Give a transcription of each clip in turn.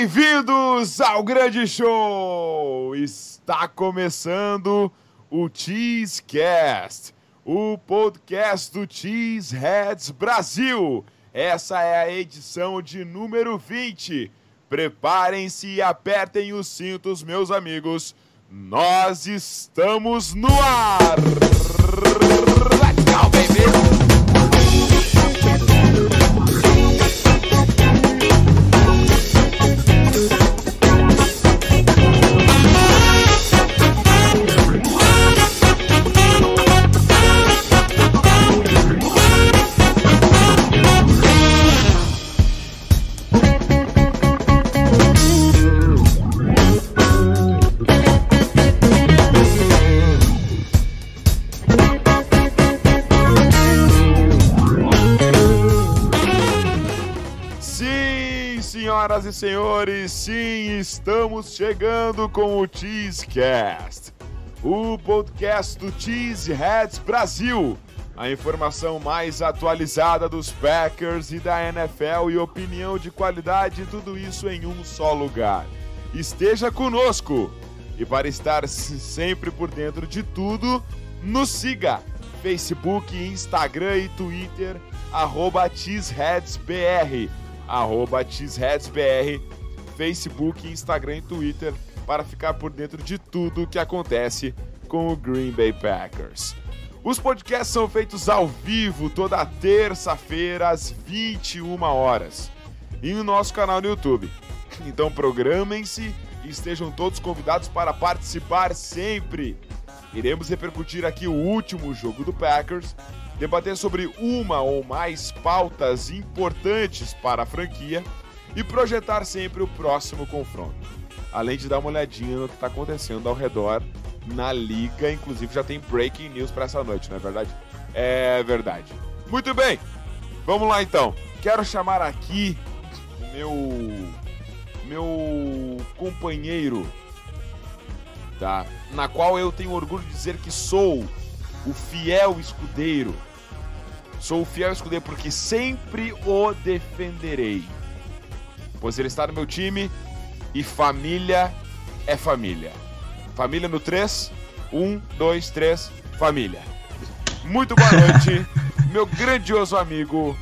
Bem-vindos ao grande show! Está começando o Cheesecast, o podcast do Cheeseheads Brasil. Essa é a edição de número 20. Preparem-se e apertem os cintos, meus amigos. Nós estamos no ar! Senhores, sim, estamos chegando com o Cheesecast, o podcast do Cheeseheads Brasil. A informação mais atualizada dos Packers e da NFL e opinião de qualidade, tudo isso em um só lugar. Esteja conosco! E para estar sempre por dentro de tudo, nos siga! Facebook, Instagram e Twitter, arroba cheeseheadsbr, arroba cheeseheadsbr, Facebook, Instagram e Twitter, para ficar por dentro de tudo que acontece com o Green Bay Packers. Os podcasts são feitos ao vivo toda terça-feira às 21 horas e no nosso canal no YouTube. Então programem-se e estejam todos convidados para participar sempre. Iremos repercutir aqui o último jogo do Packers, debater sobre uma ou mais pautas importantes para a franquia e projetar sempre o próximo confronto. Além de dar uma olhadinha no que está acontecendo ao redor na liga, inclusive já tem breaking news para essa noite, não é verdade? É verdade. Muito bem, vamos lá então. Quero chamar aqui o meu meu companheiro, tá? Na qual eu tenho orgulho de dizer que sou o fiel escudeiro. Sou o fiel escudeiro porque sempre o defenderei. Pois ele está no meu time e família é família. Família no 3. 1, 2, 3, família. Muito boa noite, meu grandioso amigo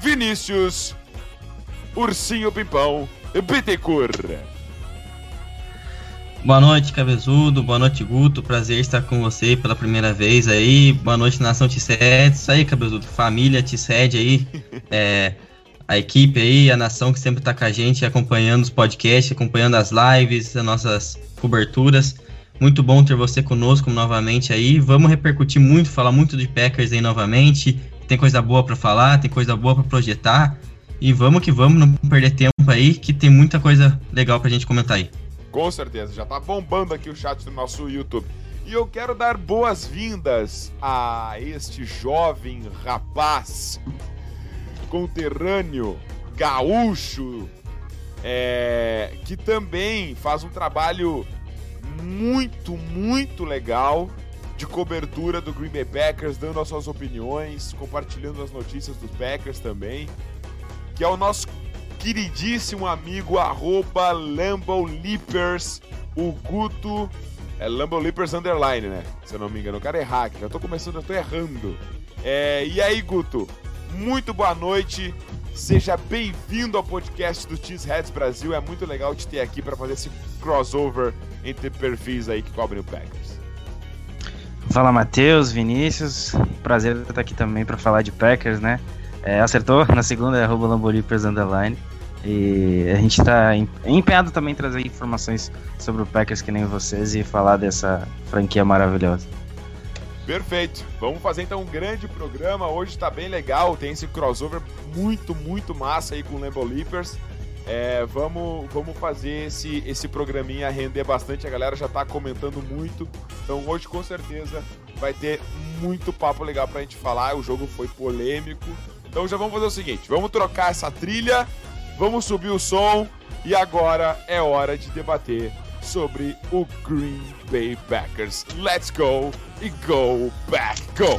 Vinícius Ursinho Pimpão Bittencourt. Boa noite, Cabezudo. Boa noite, Guto. Prazer estar com você pela primeira vez aí. Boa noite, Nação T7. Isso aí, Cabezudo. Família T7 aí. É, a equipe aí, a nação que sempre tá com a gente, acompanhando os podcasts, acompanhando as lives, as nossas coberturas. Muito bom ter você conosco novamente aí. Vamos repercutir muito, falar muito de Packers aí novamente. Tem coisa boa para falar, tem coisa boa para projetar. E vamos que vamos, não perder tempo aí, que tem muita coisa legal pra gente comentar aí. Com certeza, já tá bombando aqui o chat do nosso YouTube. E eu quero dar boas-vindas a este jovem rapaz, conterrâneo, gaúcho, é, que também faz um trabalho muito, muito legal de cobertura do Green Bay Packers, dando as suas opiniões, compartilhando as notícias dos Packers também, que é o nosso queridíssimo amigo arroba Leapers, o Guto. É Lambo Leapers Underline, né? Se eu não me engano. Eu quero errar aqui, já tô começando, eu tô errando. É, e aí, Guto? Muito boa noite. Seja bem-vindo ao podcast do Cheeseheads Brasil. É muito legal te ter aqui para fazer esse crossover entre perfis aí que cobrem o Packers. Fala Matheus, Vinícius, prazer estar aqui também para falar de Packers, né? É, acertou na segunda é arroba Lambolipers Underline e a gente está empenhado também em trazer informações sobre o Packers que nem vocês e falar dessa franquia maravilhosa. Perfeito. Vamos fazer então um grande programa. Hoje tá bem legal. Tem esse crossover muito, muito massa aí com o Lambo Leapers. É, vamos, vamos fazer esse, esse programinha render bastante. A galera já tá comentando muito. Então hoje com certeza vai ter muito papo legal pra gente falar. O jogo foi polêmico. Então já vamos fazer o seguinte: vamos trocar essa trilha, vamos subir o som e agora é hora de debater sobre o Green Bay Packers. Let's go e go back, go!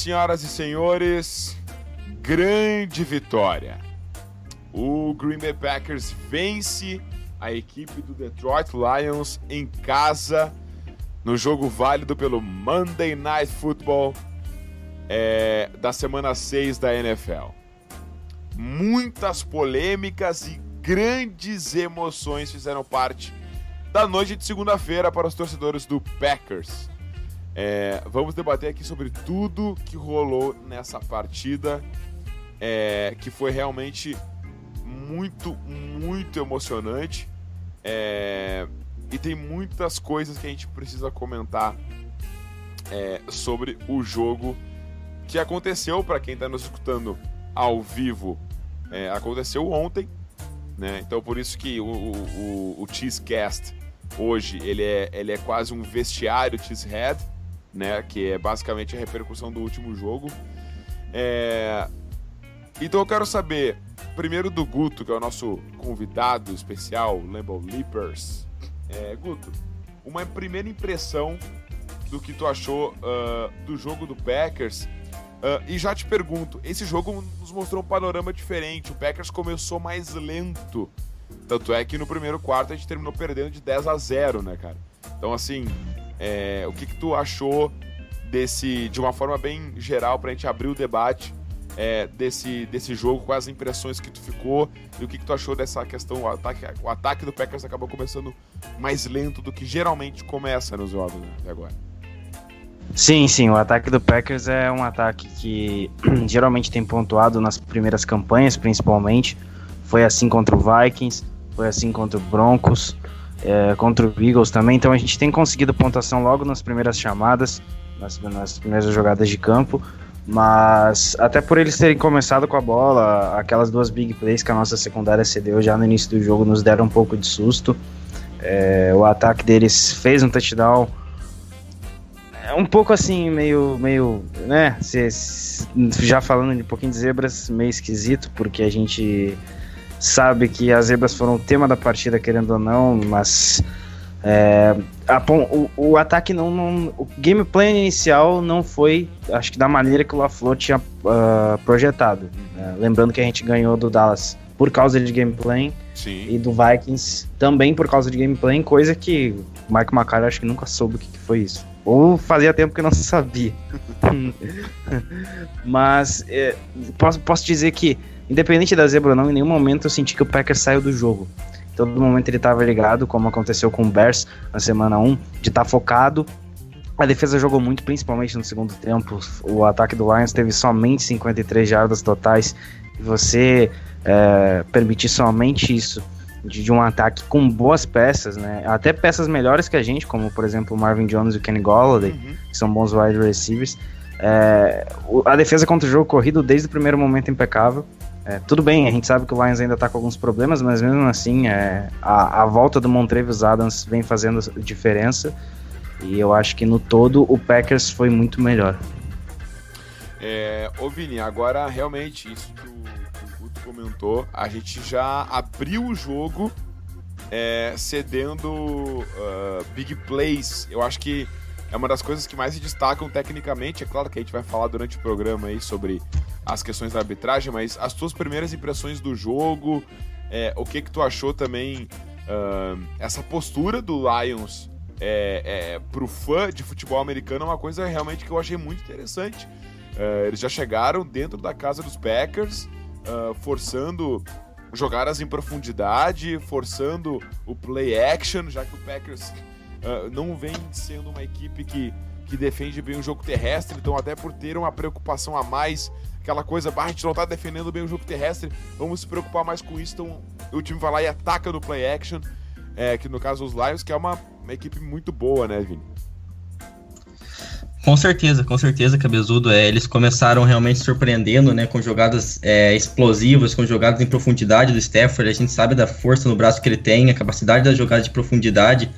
Senhoras e senhores, grande vitória. O Green Bay Packers vence a equipe do Detroit Lions em casa no jogo válido pelo Monday Night Football é, da semana 6 da NFL. Muitas polêmicas e grandes emoções fizeram parte da noite de segunda-feira para os torcedores do Packers. É, vamos debater aqui sobre tudo que rolou nessa partida, é, que foi realmente muito, muito emocionante. É, e tem muitas coisas que a gente precisa comentar é, sobre o jogo que aconteceu para quem está nos escutando ao vivo. É, aconteceu ontem, né? Então por isso que o, o, o, Cheesecast hoje ele é, ele é quase um vestiário Cheesehead, né? Que é basicamente a repercussão do último jogo. É... Então eu quero saber primeiro do Guto, que é o nosso convidado especial, Lambo Leapers. É, Guto, uma primeira impressão do que tu achou uh, do jogo do Packers. Uh, e já te pergunto, esse jogo nos mostrou um panorama diferente. O Packers começou mais lento. Tanto é que no primeiro quarto a gente terminou perdendo de 10 a 0, né, cara? Então, assim, é, o que, que tu achou desse, de uma forma bem geral, pra gente abrir o debate é, desse, desse jogo, quais as impressões que tu ficou e o que, que tu achou dessa questão. O ataque, o ataque do Packers acabou começando mais lento do que geralmente começa nos jogos né, até agora. Sim, sim, o ataque do Packers é um ataque que geralmente tem pontuado nas primeiras campanhas, principalmente. Foi assim contra o Vikings, foi assim contra o Broncos, é, contra o Eagles também. Então a gente tem conseguido pontuação logo nas primeiras chamadas, nas, nas primeiras jogadas de campo. Mas até por eles terem começado com a bola, aquelas duas big plays que a nossa secundária cedeu já no início do jogo nos deram um pouco de susto. É, o ataque deles fez um touchdown. É um pouco assim, meio, meio, né? já falando um pouquinho de zebras, meio esquisito, porque a gente sabe que as zebras foram o tema da partida, querendo ou não, mas é, a, o, o, ataque não, não, O gameplay inicial não foi, acho que da maneira que o LaFleur tinha uh, projetado. Né? Lembrando que a gente ganhou do Dallas por causa de gameplay Sim. e do Vikings também por causa de gameplay, coisa que o Mike McCarthy acho que nunca soube o que, que foi isso. Ou fazia tempo que não sabia. Mas é, posso, posso dizer que, independente da zebra ou não, em nenhum momento eu senti que o Packers saiu do jogo todo momento ele estava ligado, como aconteceu com o Bears na semana 1, de estar tá focado. A defesa jogou muito, principalmente no segundo tempo. O ataque do Lions teve somente 53 jardas totais. E você é, permitir somente isso de, de, um ataque com boas peças, né? Até peças melhores que a gente, como por exemplo o Marvin Jones e o Kenny Golladay, uhum. que são bons wide receivers. É, a defesa contra o jogo corrido desde o primeiro momento impecável. É, tudo bem, a gente sabe que o Lions ainda está com alguns problemas, mas mesmo assim, é, a, a, volta do Montrevious Adams vem fazendo diferença. E eu acho que no todo o Packers foi muito melhor. É, ô Vini, agora realmente, isso que o, que o Guto comentou, a gente já abriu o jogo é, cedendo uh, big plays. Eu acho que é uma das coisas que mais se destacam tecnicamente. É claro que a gente vai falar durante o programa aí sobre as questões da arbitragem, mas as tuas primeiras impressões do jogo, é, o que que tu achou também uh, essa postura do Lions é, é, pro fã de futebol americano é uma coisa realmente que eu achei muito interessante. Uh, eles já chegaram dentro da casa dos Packers, uh, forçando jogadas em profundidade, forçando o play action, já que o Packers uh, não vem sendo uma equipe que, que defende bem o jogo terrestre, então até por ter uma preocupação a mais, aquela coisa, ah, a gente não tá defendendo bem o jogo terrestre, vamos se preocupar mais com isso, então o time vai lá e ataca no play action, é, que no caso os Lions, que é uma, uma equipe muito boa, né, Vini? Com certeza, com certeza, Cabezudo. É, eles começaram realmente surpreendendo, né? Com jogadas é, explosivas, com jogadas em profundidade do Stafford. A gente sabe da força no braço que ele tem, a capacidade da jogada de profundidade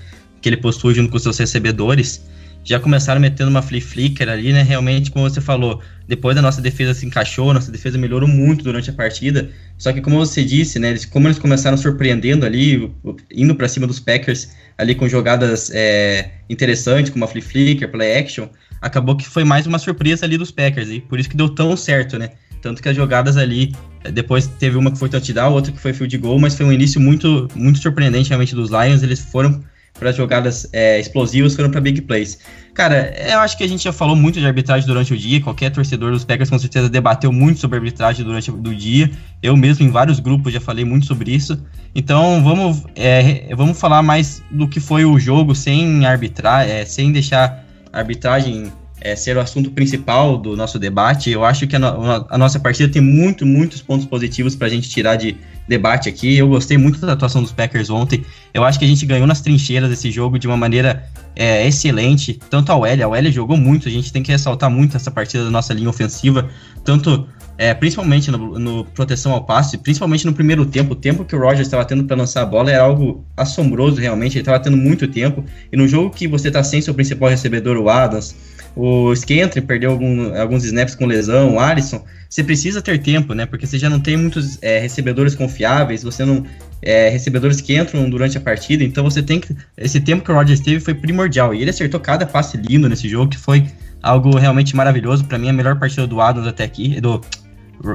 que ele possui junto com seus recebedores. já começaram metendo uma flea flicker ali, né? Realmente, como você falou, depois a nossa defesa se encaixou, nossa defesa melhorou muito durante a partida. Só que, como você disse, né? Eles, como eles começaram surpreendendo ali, indo para cima dos Packers ali com jogadas é, interessantes, como a flea flicker, play action, acabou que foi mais uma surpresa ali dos Packers, e por isso que deu tão certo, né? Tanto que as jogadas ali, depois teve uma que foi touchdown, outra que foi field goal, mas foi um início muito, muito surpreendente realmente dos Lions. Eles foram para jogadas é, explosivas, foram para big plays. Cara, eu acho que a gente já falou muito de arbitragem durante o dia. Qualquer torcedor dos Packers com certeza debateu muito sobre arbitragem durante o dia. Eu mesmo, em vários grupos, já falei muito sobre isso. Então, vamos, é, vamos falar mais do que foi o jogo sem arbitrar, é, sem deixar a arbitragem é, ser o assunto principal do nosso debate. Eu acho que a, a nossa partida tem muito, muitos pontos positivos para a gente tirar de debate aqui. Eu gostei muito da atuação dos Packers ontem. Eu acho que a gente ganhou nas trincheiras esse jogo de uma maneira é, excelente. Tanto a OL, a OL jogou muito. A gente tem que ressaltar muito essa partida da nossa linha ofensiva. Tanto é, principalmente no, no, proteção ao passe, principalmente no primeiro tempo. O tempo que o Rogers estava tendo para lançar a bola era algo assombroso, realmente. Ele estava tendo muito tempo. E no jogo que você está sem seu principal recebedor, o Adams, o Skentry perdeu algum, alguns snaps com lesão, o Alisson, você precisa ter tempo, né? Porque você já não tem muitos é, recebedores confiáveis, você não. É, recebedores que entram durante a partida, então você tem que. Esse tempo que o Rodgers teve foi primordial. E ele acertou cada passe lindo nesse jogo, que foi algo realmente maravilhoso. Para mim, a melhor partida do Adams até aqui, do,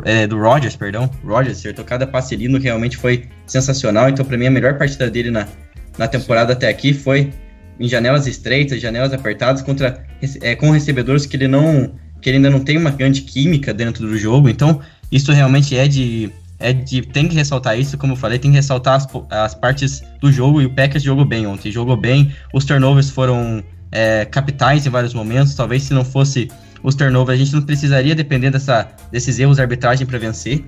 é, do Rodgers, perdão. Rodgers acertou cada passe lindo, realmente foi sensacional. Então, para mim, a melhor partida dele na, na temporada até aqui foi em janelas estreitas, janelas apertadas, contra, é, com recebedores que ele não que ele ainda não tem uma grande química dentro do jogo. Então, isso realmente é de é de tem que ressaltar isso, como eu falei, tem que ressaltar as, as partes do jogo e o Packers jogou bem ontem, jogou bem. Os turnovers foram é, capitais em vários momentos. Talvez se não fosse os turnovers, a gente não precisaria depender dessa, desses erros de arbitragem para vencer.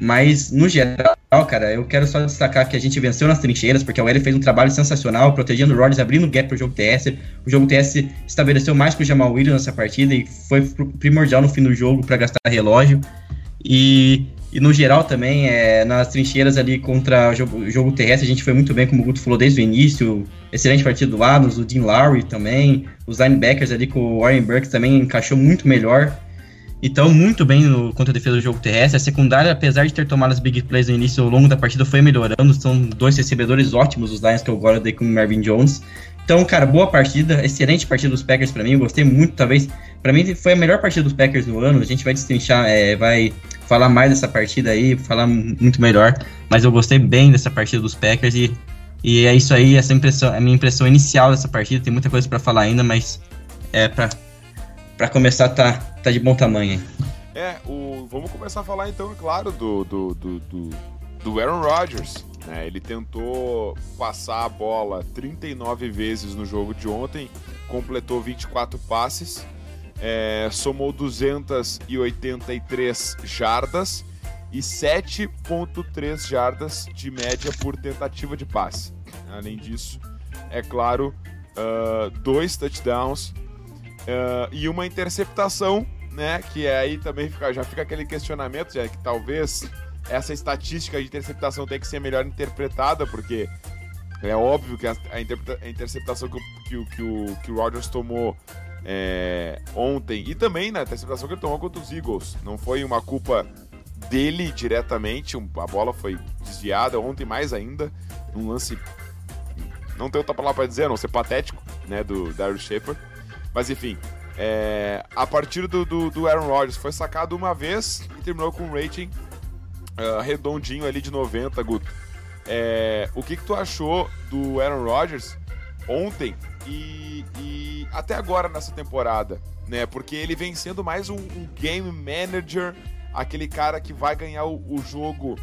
Mas, no geral, cara, eu quero só destacar que a gente venceu nas trincheiras, porque a OL fez um trabalho sensacional, protegendo o Rodgers, abrindo gap pro jogo TS. O jogo TS estabeleceu mais com o Jamal Williams nessa partida e foi primordial no fim do jogo para gastar relógio. E, e, no geral também, é, nas trincheiras ali contra o jogo, jogo, terrestre, a gente foi muito bem, como o Guto falou desde o início. Excelente partida do Adams, o Dean Lowry também. Os linebackers ali com o Warren Burks também encaixou muito melhor. Então, muito bem no, contra a defesa do jogo terrestre. A secundária, apesar de ter tomado as big plays no início, ao longo da partida foi melhorando. São dois recebedores ótimos, os Lions, que eu gosto de com o Marvin Jones. Então, cara, boa partida, excelente partida dos Packers para mim. Eu gostei muito, talvez. para mim foi a melhor partida dos Packers no ano. A gente vai destrinchar, é, vai falar mais dessa partida aí, falar muito melhor. Mas eu gostei bem dessa partida dos Packers e, e é isso aí, essa impressão, a minha impressão inicial dessa partida. Tem muita coisa para falar ainda, mas é para começar tá, tá de bom tamanho. É, o, vamos começar a falar então, é claro, do, do, do, do, do Aaron Rodgers. Né? Ele tentou passar a bola 39 vezes no jogo de ontem, completou 24 passes, é, somou 283 jardas e 7,3 jardas de média por tentativa de passe. Além disso, é claro, uh, dois touchdowns Uh, e uma interceptação, né? Que aí também fica, já fica aquele questionamento, já que talvez essa estatística de interceptação tem que ser melhor interpretada, porque é óbvio que a, a, interceptação que, que, que, o, que o Rodgers tomou é, ontem, e também na interceptação que ele tomou contra os Eagles, não foi uma culpa dele diretamente, a bola foi desviada ontem mais ainda, num lance, não tem outra palavra para dizer, não ser patético, né, do Darius Shepard. Mas enfim, é, a partir do, do, do, Aaron Rodgers foi sacado uma vez e terminou com um rating uh, redondinho ali de 90, Guto. É, o que, que tu achou do Aaron Rodgers ontem e, e, até agora nessa temporada? Né? Porque ele vem sendo mais um, um game manager, aquele cara que vai ganhar o, o jogo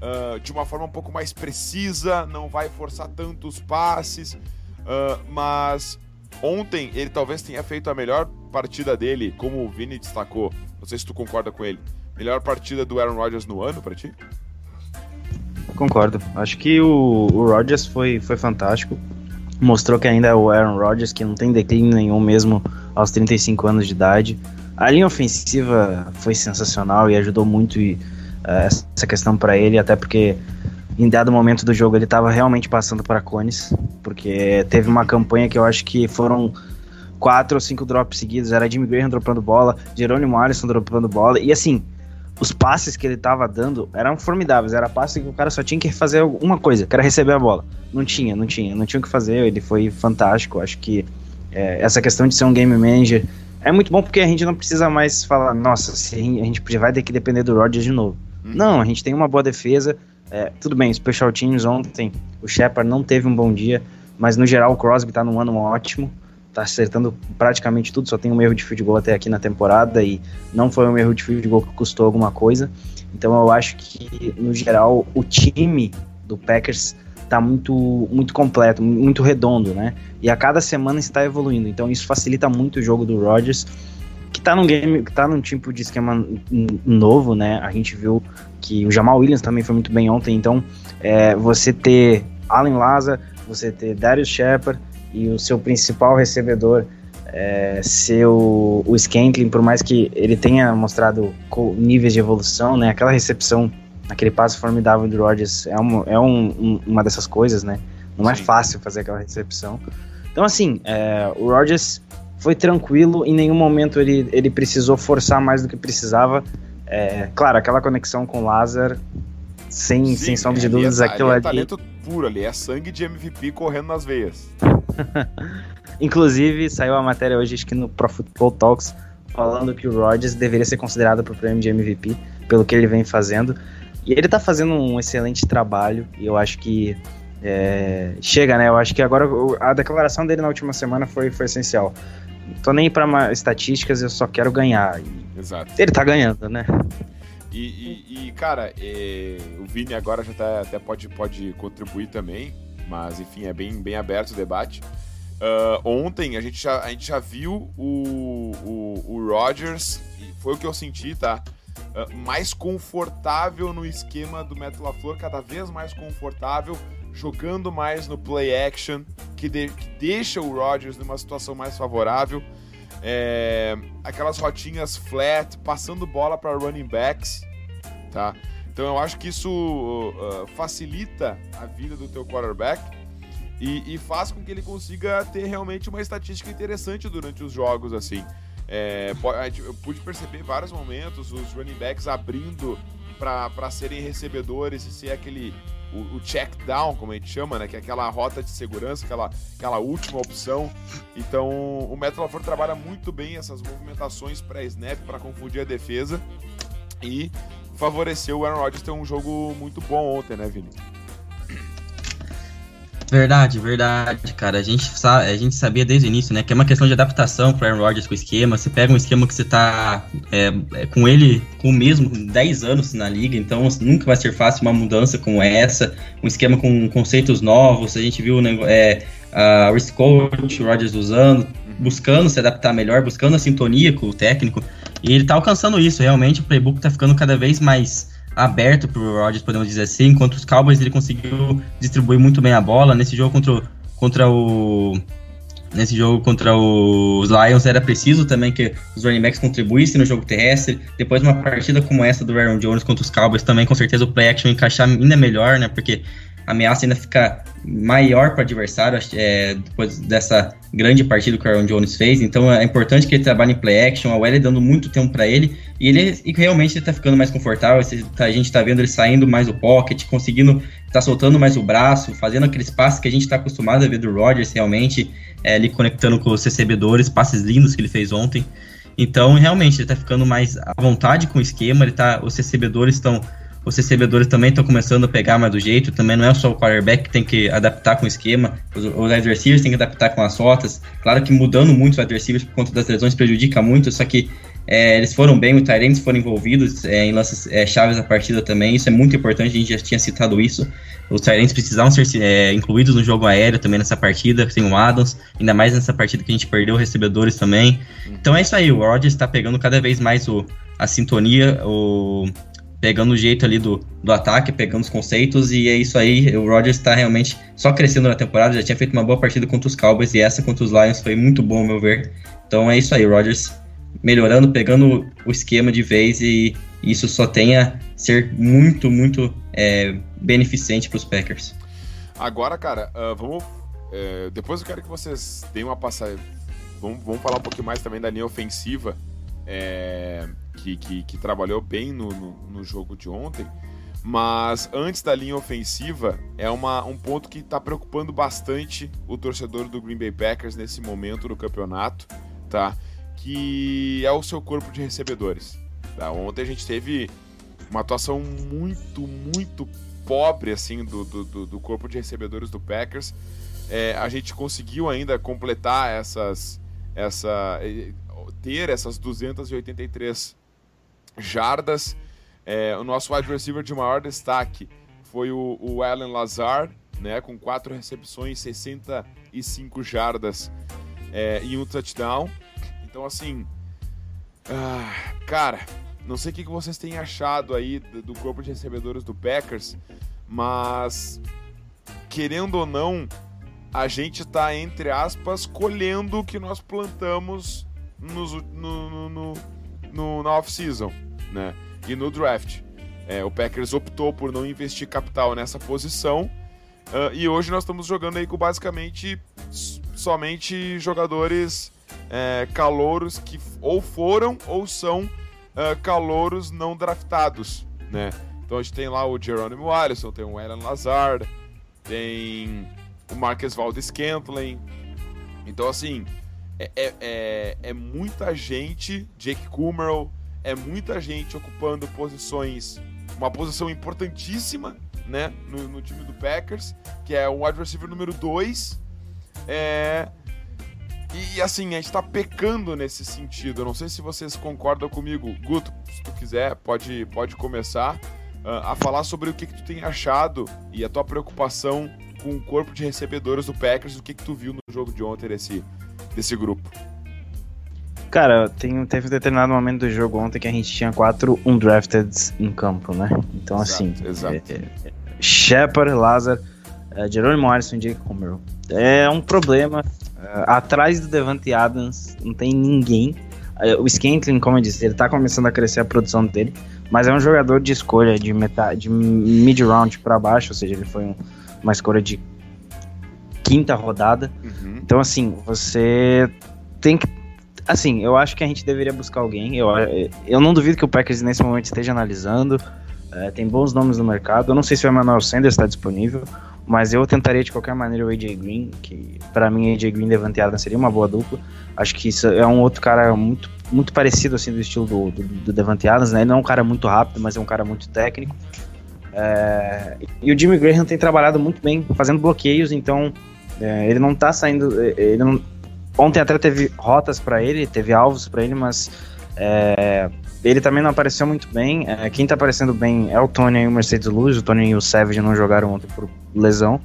uh, de uma forma um pouco mais precisa, não vai forçar tantos passes, uh, mas Ontem ele talvez tenha feito a melhor partida dele, como o Vini destacou. Não sei se tu concorda com ele. Melhor partida do Aaron Rodgers no ano para ti? Concordo. Acho que o, o Rodgers foi, foi fantástico. Mostrou que ainda é o Aaron Rodgers, que não tem declínio nenhum mesmo aos 35 anos de idade. A linha ofensiva foi sensacional e ajudou muito e, uh, essa questão para ele, até porque em dado momento do jogo ele estava realmente passando para cones, porque teve uma campanha que eu acho que foram quatro ou cinco drops seguidos. Era Jimmy Graham dropando bola, Jerônimo Alisson dropando bola. E assim, os passes que ele tava dando eram formidáveis. Era passe que o cara só tinha que fazer uma coisa, que era receber a bola. Não tinha, não tinha, não tinha o que fazer. Ele foi fantástico. Acho que é, essa questão de ser um game manager é muito bom porque a gente não precisa mais falar, nossa, a gente vai ter que depender do Rodgers de novo. Uhum. Não, a gente tem uma boa defesa. É, tudo bem, Special Teams ontem, o Shepard não teve um bom dia, mas no geral o Crosby tá num ano ótimo tá acertando praticamente tudo, só tem um erro de field goal até aqui na temporada e não foi um erro de field goal que custou alguma coisa. Então eu acho que, no geral, o time do Packers tá muito, muito completo, muito redondo, né? E a cada semana está evoluindo. Então isso facilita muito o jogo do Rodgers, que tá num game, que tá num tipo de esquema novo, né? A gente viu que o Jamal Williams também foi muito bem ontem. Então, é, você ter Allen Lazar, você ter Darius Shepard, e o seu principal recebedor é, ser o, o Scantling, por mais que ele tenha mostrado níveis de evolução, né? Aquela recepção, aquele passo formidável do Rodgers é, uma, é um, um, uma dessas coisas, né? Não é Sim. é fácil fazer aquela recepção. Então, assim, é, o Rodgers foi tranquilo, em nenhum momento ele, ele precisou forçar mais do que precisava. É, claro, aquela conexão com o Lazar, sem, Sim, sem sombra de dúvidas, é, aquilo ali. É talento puro ali, é sangue de MVP correndo nas veias. Inclusive, saiu a matéria hoje, acho que no Pro Football Talks, falando que o Rodgers deveria ser considerado para o prêmio de MVP, pelo que ele vem fazendo. E ele tá fazendo um excelente trabalho, e eu acho que é, chega, né? Eu acho que agora a declaração dele na última semana foi, foi essencial. Tô nem para estatísticas, eu só quero ganhar. E Exato. Ele tá ganhando, né? E, e, e cara, é, o Vini agora já tá, até pode, pode contribuir também mas enfim, é bem, bem aberto o debate. Uh, ontem a gente, já, a gente já viu o, o, o Rodgers, foi o que eu senti, tá? Uh, mais confortável no esquema do Metal LaFleur, cada vez mais confortável, jogando mais no play action, que, de, que deixa o Rodgers numa situação mais favorável. É, aquelas rotinhas flat, passando bola para running backs, tá? Então eu acho que isso uh, facilita a vida do teu quarterback e, e, faz com que ele consiga ter realmente uma estatística interessante durante os jogos, assim. É, eu pude perceber vários momentos os running backs abrindo para serem recebedores e ser aquele o, o, check down, como a gente chama, né? Que é aquela rota de segurança, aquela, aquela última opção. Então, o Metro trabalha muito bem essas movimentações pré-snap para confundir a defesa e favoreceu o Aaron Rodgers ter um jogo muito bom ontem, né, Vini? Verdade, verdade, cara. A gente, sabe, a gente sabia desde o início, né, que é uma questão de adaptação para Aaron Rodgers com o esquema. Você pega um esquema que você tá é, é, com ele, com o mesmo, 10 anos na liga, então nunca vai ser fácil uma mudança como essa. Um esquema com conceitos novos. A gente viu é, a Risk Coach, o Rodgers usando, buscando se adaptar melhor, buscando a sintonia com o técnico. E ele tá alcançando isso, realmente. O playbook tá ficando cada vez mais aberto pro Rodgers, podemos dizer assim. Enquanto os Cowboys ele conseguiu distribuir muito bem a bola. Nesse jogo contra, contra o. Nesse jogo contra os Lions era preciso também que os running backs contribuíssem no jogo terrestre. Depois de uma partida como essa do Aaron Jones contra os Cowboys também, com certeza o play action encaixar ainda melhor, né? Porque ameaça ainda fica maior para o adversário é, depois dessa grande partida que o Aaron Jones fez. Então é importante que ele trabalhe em play action, a Welly dando muito tempo para ele e ele e realmente está ficando mais confortável. Tá, a gente está vendo ele saindo mais do pocket, conseguindo tá soltando mais o braço, fazendo aqueles passes que a gente está acostumado a ver do Rodgers realmente, é, ele conectando com os recebedores, passes lindos que ele fez ontem. Então realmente ele está ficando mais à vontade com o esquema, ele tá, os recebedores estão os recebedores também estão começando a pegar mais do jeito. Também não é só o quarterback que tem que adaptar com o esquema. Os, os têm que adaptar com as rotas. Claro que mudando muito os adversários por conta das lesões prejudica muito, só que é, eles foram bem, os Tyrants foram envolvidos é, em lances é, chaves da partida também. Isso é muito importante, a gente já tinha citado isso. Os Tyrants precisavam ser é, incluídos no jogo aéreo também nessa partida, tem o Adams, ainda mais nessa partida que a gente perdeu recebedores também. Então é isso aí, o Rodgers está pegando cada vez mais o, a sintonia, o, pegando o jeito ali do, do ataque, pegando os conceitos, e é isso aí. O Rodgers está realmente só crescendo na temporada, já tinha feito uma boa partida contra os Cowboys, e essa contra os Lions foi muito bom, ao meu ver. Então é isso aí, o Rodgers melhorando, pegando o esquema de vez, e isso só tem a ser muito, muito é, beneficente para os Packers. Agora, cara, uh, vamos. É, depois eu quero que vocês deem uma passada vamos, vamos falar um pouquinho mais também da linha ofensiva, é, que, que, que, trabalhou bem no, no, no, jogo de ontem. Mas antes da linha ofensiva, é uma, um ponto que está preocupando bastante o torcedor do Green Bay Packers nesse momento do campeonato, tá? Que é o seu corpo de recebedores. Tá? Ontem a gente teve uma atuação muito, muito pobre assim do, do, do corpo de recebedores do Packers. É, a gente conseguiu ainda completar essas, essa, ter essas 283 jardas. É, o nosso wide receiver de maior destaque foi o, o Alan Lazar, né, com quatro recepções, 65 jardas é, e um touchdown. Então, assim, ah, cara, não sei o que vocês têm achado aí do corpo de recebedores do Packers, mas querendo ou não, a gente está, entre aspas, colhendo o que nós plantamos no, no, no, no na off-season né? e no draft. É, o Packers optou por não investir capital nessa posição uh, e hoje nós estamos jogando aí com basicamente somente jogadores é, calouros que ou foram ou são uh, calouros não draftados, né? Então a gente tem lá o Jerônimo Alisson, tem o Alan Lazard, tem o Marques Valdes Scantling. Então, assim, é, é, é, é, muita gente, Jake Kummerow, é muita gente ocupando posições, uma posição importantíssima, né, no, no time do Packers, que é o wide receiver número 2. É, e assim, a gente tá pecando nesse sentido. Eu não sei se vocês concordam comigo. Guto, se tu quiser, pode, pode começar uh, a falar sobre o que, que tu tem achado e a tua preocupação com o corpo de recebedores do Packers. O que, que tu viu no jogo de ontem desse, desse grupo? Cara, tem, teve um determinado momento do jogo ontem que a gente tinha quatro undrafted em campo, né? Então, exato, assim, exato. É, é, Shepard, Lazar, é, Jerônimo Morrison e Jake Comer. É um problema Uh, atrás do Devante Adams não tem ninguém. Uh, o Scantling, como eu disse, ele tá começando a crescer a produção dele, mas é um jogador de escolha de, metade, de mid-round para baixo, ou seja, ele foi um, uma escolha de quinta rodada. Uhum. Então, assim, você tem que. Assim, eu acho que a gente deveria buscar alguém. Eu, eu não duvido que o Packers nesse momento esteja analisando. Uh, tem bons nomes no mercado. Eu não sei se o Emmanuel Sanders está disponível. Mas eu tentaria de qualquer maneira o AJ Green, que para mim AJ Green Devante Adams seria uma boa dupla. Acho que isso é um outro cara muito, muito parecido assim do estilo do, do, do Devante Adams, né? Ele não é um cara muito rápido, mas é um cara muito técnico. É... E o Jimmy Graham tem trabalhado muito bem fazendo bloqueios, então é, ele não tá saindo. É, ele não... Ontem até teve rotas para ele, teve alvos para ele, mas é, ele também não apareceu muito bem. É, quem tá aparecendo bem é o Tony e o Mercedes Luz. O Tony e o Savage não jogaram ontem por lesão.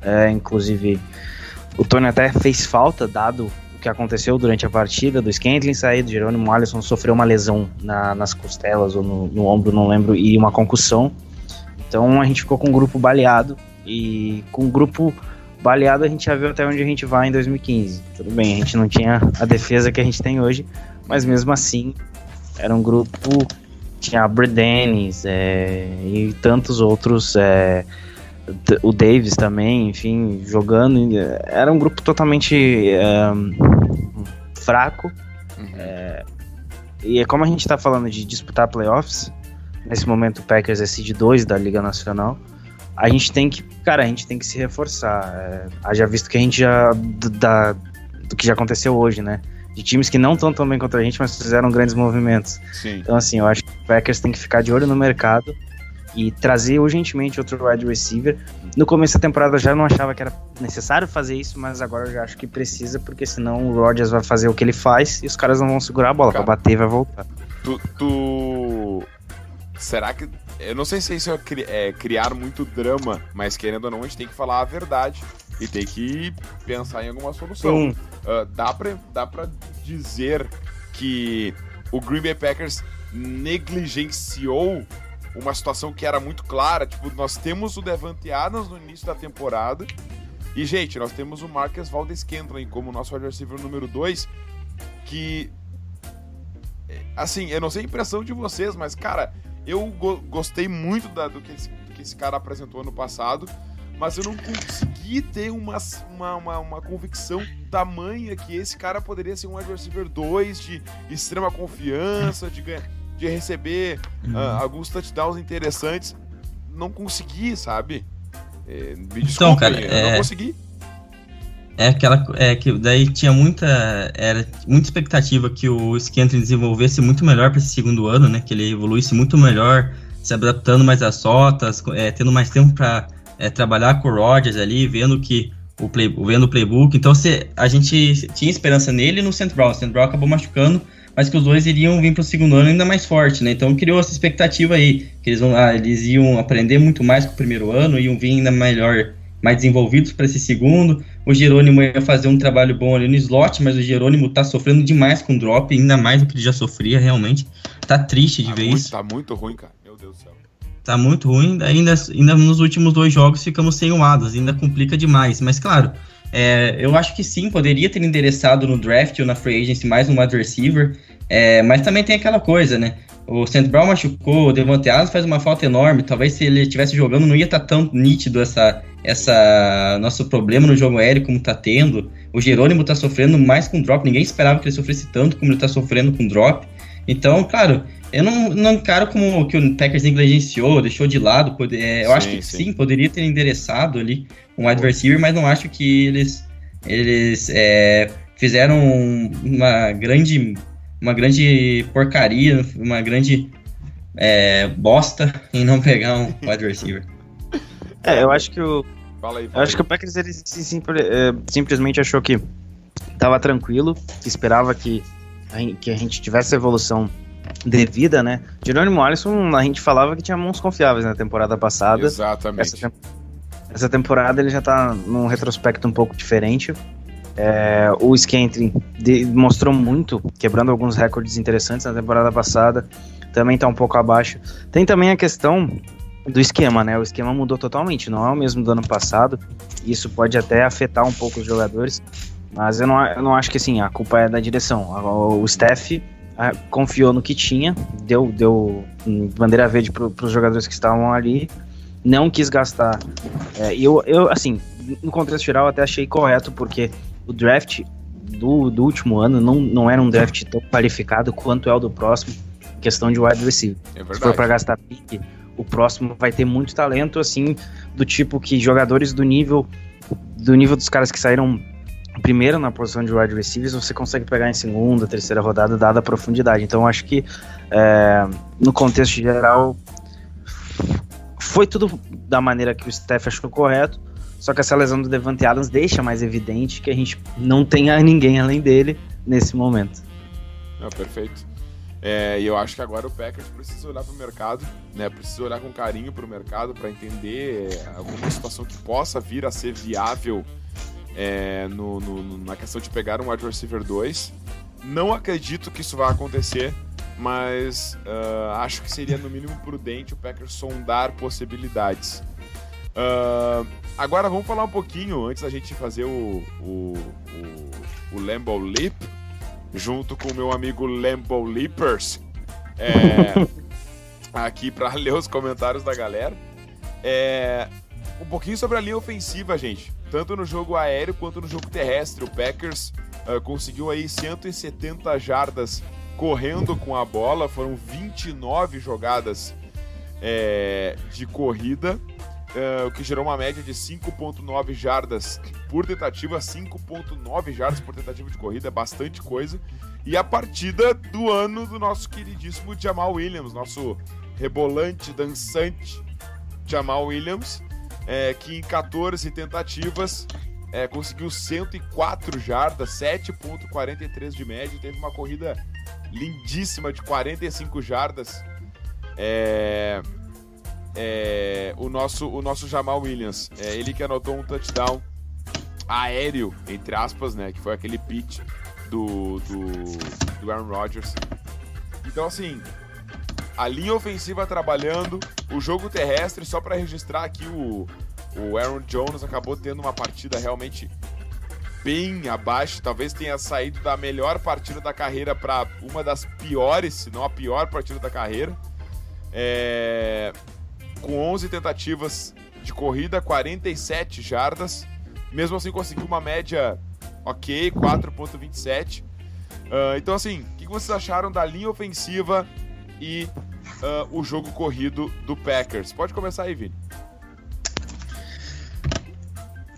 É, inclusive, o Tony até fez falta, dado o que aconteceu durante a partida do Scantling sair, do Jerônimo Alisson sofreu uma lesão na, nas costelas ou no, no, ombro, não lembro, e uma concussão. Então a gente ficou com um grupo baleado. E com o grupo baleado a gente já viu até onde a gente vai em 2015. Tudo bem, a gente não tinha a defesa que a gente tem hoje, mas mesmo assim era um grupo tinha a Dennis é, e tantos outros é, o Davis também enfim jogando era um grupo totalmente é, fraco uhum. É, e é como a gente está falando de disputar playoffs nesse momento o Packers é seed 2 da Liga Nacional a gente tem que cara a gente tem que se reforçar é, haja visto que a gente já da, do que já aconteceu hoje né de times que não estão tão bem contra a gente, mas fizeram grandes movimentos. Sim. Então, assim, eu acho que o Packers tem que ficar de olho no mercado e trazer urgentemente outro wide receiver. No começo da temporada eu já não achava que era necessário fazer isso, mas agora eu já acho que precisa, porque senão o Rodgers vai fazer o que ele faz e os caras não vão segurar a bola para bater e vai voltar. Tu, tu, Será que. Eu não sei se isso é, é criar muito drama, mas querendo ou não, a gente tem que falar a verdade e tem que pensar em alguma solução. Uh, dá, pra, dá pra dizer que o Green Bay Packers negligenciou uma situação que era muito clara. Tipo, nós temos o Devante Adams no início da temporada. E, gente, nós temos o Marcus Valdes Scantling como nosso wide receiver número 2. Que. Assim, eu não sei a impressão de vocês, mas, cara, eu go gostei muito da, do, que esse, que esse cara apresentou ano passado mas eu não consegui ter uma, uma, uma, uma convicção tamanha que esse cara poderia ser um wide receiver 2 de extrema confiança, de, de receber uh, alguns touchdowns interessantes. Não consegui, sabe? É, me desculpe, então, cara, eu é... não consegui. É aquela. É que daí tinha muita. Era muita expectativa que o Scantlin desenvolvesse muito melhor para esse segundo ano, né? Que ele evoluísse muito melhor, se adaptando mais às rotas, é, tendo mais tempo para é, trabalhar com o Rodgers ali, vendo que o play, vendo o playbook. Então se, a gente tinha esperança nele no Central. O Central acabou machucando, mas que os dois iriam vir para o segundo ano ainda mais forte, né? Então criou essa expectativa aí, que eles, vão, ah, eles iam aprender muito mais com o primeiro ano, iam vir ainda melhor mais desenvolvidos para esse segundo. O Jerônimo ia fazer um trabalho bom ali no slot, mas o Jerônimo tá sofrendo demais com drop, ainda mais do que ele já sofria, realmente. Tá triste de tá ver muito, isso. Tá muito ruim, cara. Meu Deus do céu. Tá muito ruim. Ainda, ainda nos últimos dois jogos ficamos sem o Adas, ainda complica demais. Mas claro, é, eu acho que sim, poderia ter endereçado no draft ou na free agency mais um wide receiver. É, mas também tem aquela coisa, né? O St. Brown machucou, o Devante Adams faz uma falta enorme. Talvez se ele estivesse jogando não ia estar tá tão nítido essa, essa nosso problema no jogo aéreo como está tendo. O Jerônimo está sofrendo mais com drop. Ninguém esperava que ele sofresse tanto como ele está sofrendo com drop. Então, claro, eu não, não encaro como que o Packers negligenciou, deixou de lado. Pode, é, eu sim, acho que sim. sim. poderia ter endereçado ali um receiver, mas não acho que eles, eles é, fizeram uma grande uma grande porcaria, uma grande é, bosta em não pegar um wide receiver. É, eu acho que o. Fala aí, fala eu acho que o Packers ele simples, é, simplesmente achou que tava tranquilo, que esperava que a, gente, que a gente tivesse evolução devida, né? Jerônimo Alisson, a gente falava que tinha mãos confiáveis na temporada passada. Exatamente. Essa, essa temporada ele já tá num retrospecto um pouco diferente. É, o Scantling mostrou muito, quebrando alguns recordes interessantes na temporada passada. Também está um pouco abaixo. Tem também a questão do esquema, né? O esquema mudou totalmente, não é o mesmo do ano passado. Isso pode até afetar um pouco os jogadores. Mas eu não, eu não acho que assim, a culpa é da direção. O staff ah, confiou no que tinha, deu, deu bandeira verde para os jogadores que estavam ali, não quis gastar. É, eu, eu, assim, no contexto geral, até achei correto, porque o draft do, do último ano não, não era um draft tão qualificado quanto é o do próximo, questão de wide receiver. É Se for para gastar pique, o próximo vai ter muito talento, assim, do tipo que jogadores do nível do nível dos caras que saíram primeiro na posição de wide receivers, você consegue pegar em segunda, terceira rodada, dada a profundidade. Então, acho que é, no contexto geral foi tudo da maneira que o Steph achou correto. Só que essa lesão do Devante Adams deixa mais evidente que a gente não tenha ninguém além dele nesse momento. Não, perfeito. É, e eu acho que agora o Packers precisa olhar para o mercado, né? Precisa olhar com carinho para o mercado para entender é, alguma situação que possa vir a ser viável é, no, no, na questão de pegar um wide receiver 2. Não acredito que isso vai acontecer, mas uh, acho que seria no mínimo prudente o Packers sondar possibilidades. Uh, agora vamos falar um pouquinho, antes da gente fazer o, o, o, o Lambo Leap, junto com o meu amigo Lambo Leapers, é, aqui para ler os comentários da galera. É, um pouquinho sobre a linha ofensiva, gente. Tanto no jogo aéreo quanto no jogo terrestre. O Packers uh, conseguiu aí 170 jardas correndo com a bola. Foram 29 jogadas é, de corrida uh, o que gerou uma média de 5.9 jardas por tentativa, 5.9 jardas por tentativa de corrida, é bastante coisa. E a partida do ano do nosso queridíssimo Jamal Williams, nosso rebolante, dançante Jamal Williams, é, que em 14 tentativas é, conseguiu 104 jardas, 7.43 de média, teve uma corrida lindíssima de 45 jardas. É, é, o, nosso, o nosso Jamal Williams. É ele que anotou um touchdown aéreo, entre aspas, né? Que foi aquele pitch do, do, do Aaron Rodgers. Então, assim, a linha ofensiva trabalhando, o jogo terrestre, só para registrar aqui, o, o Aaron Jones acabou tendo uma partida realmente bem abaixo, talvez tenha saído da melhor partida da carreira para uma das piores, se não a pior partida da carreira. É com 11 tentativas de corrida, 47 jardas. Mesmo assim, conseguiu uma média ok, 4,27. Uh, então, assim, o que vocês acharam da linha ofensiva e uh, o jogo corrido do Packers? Pode começar aí, Vini.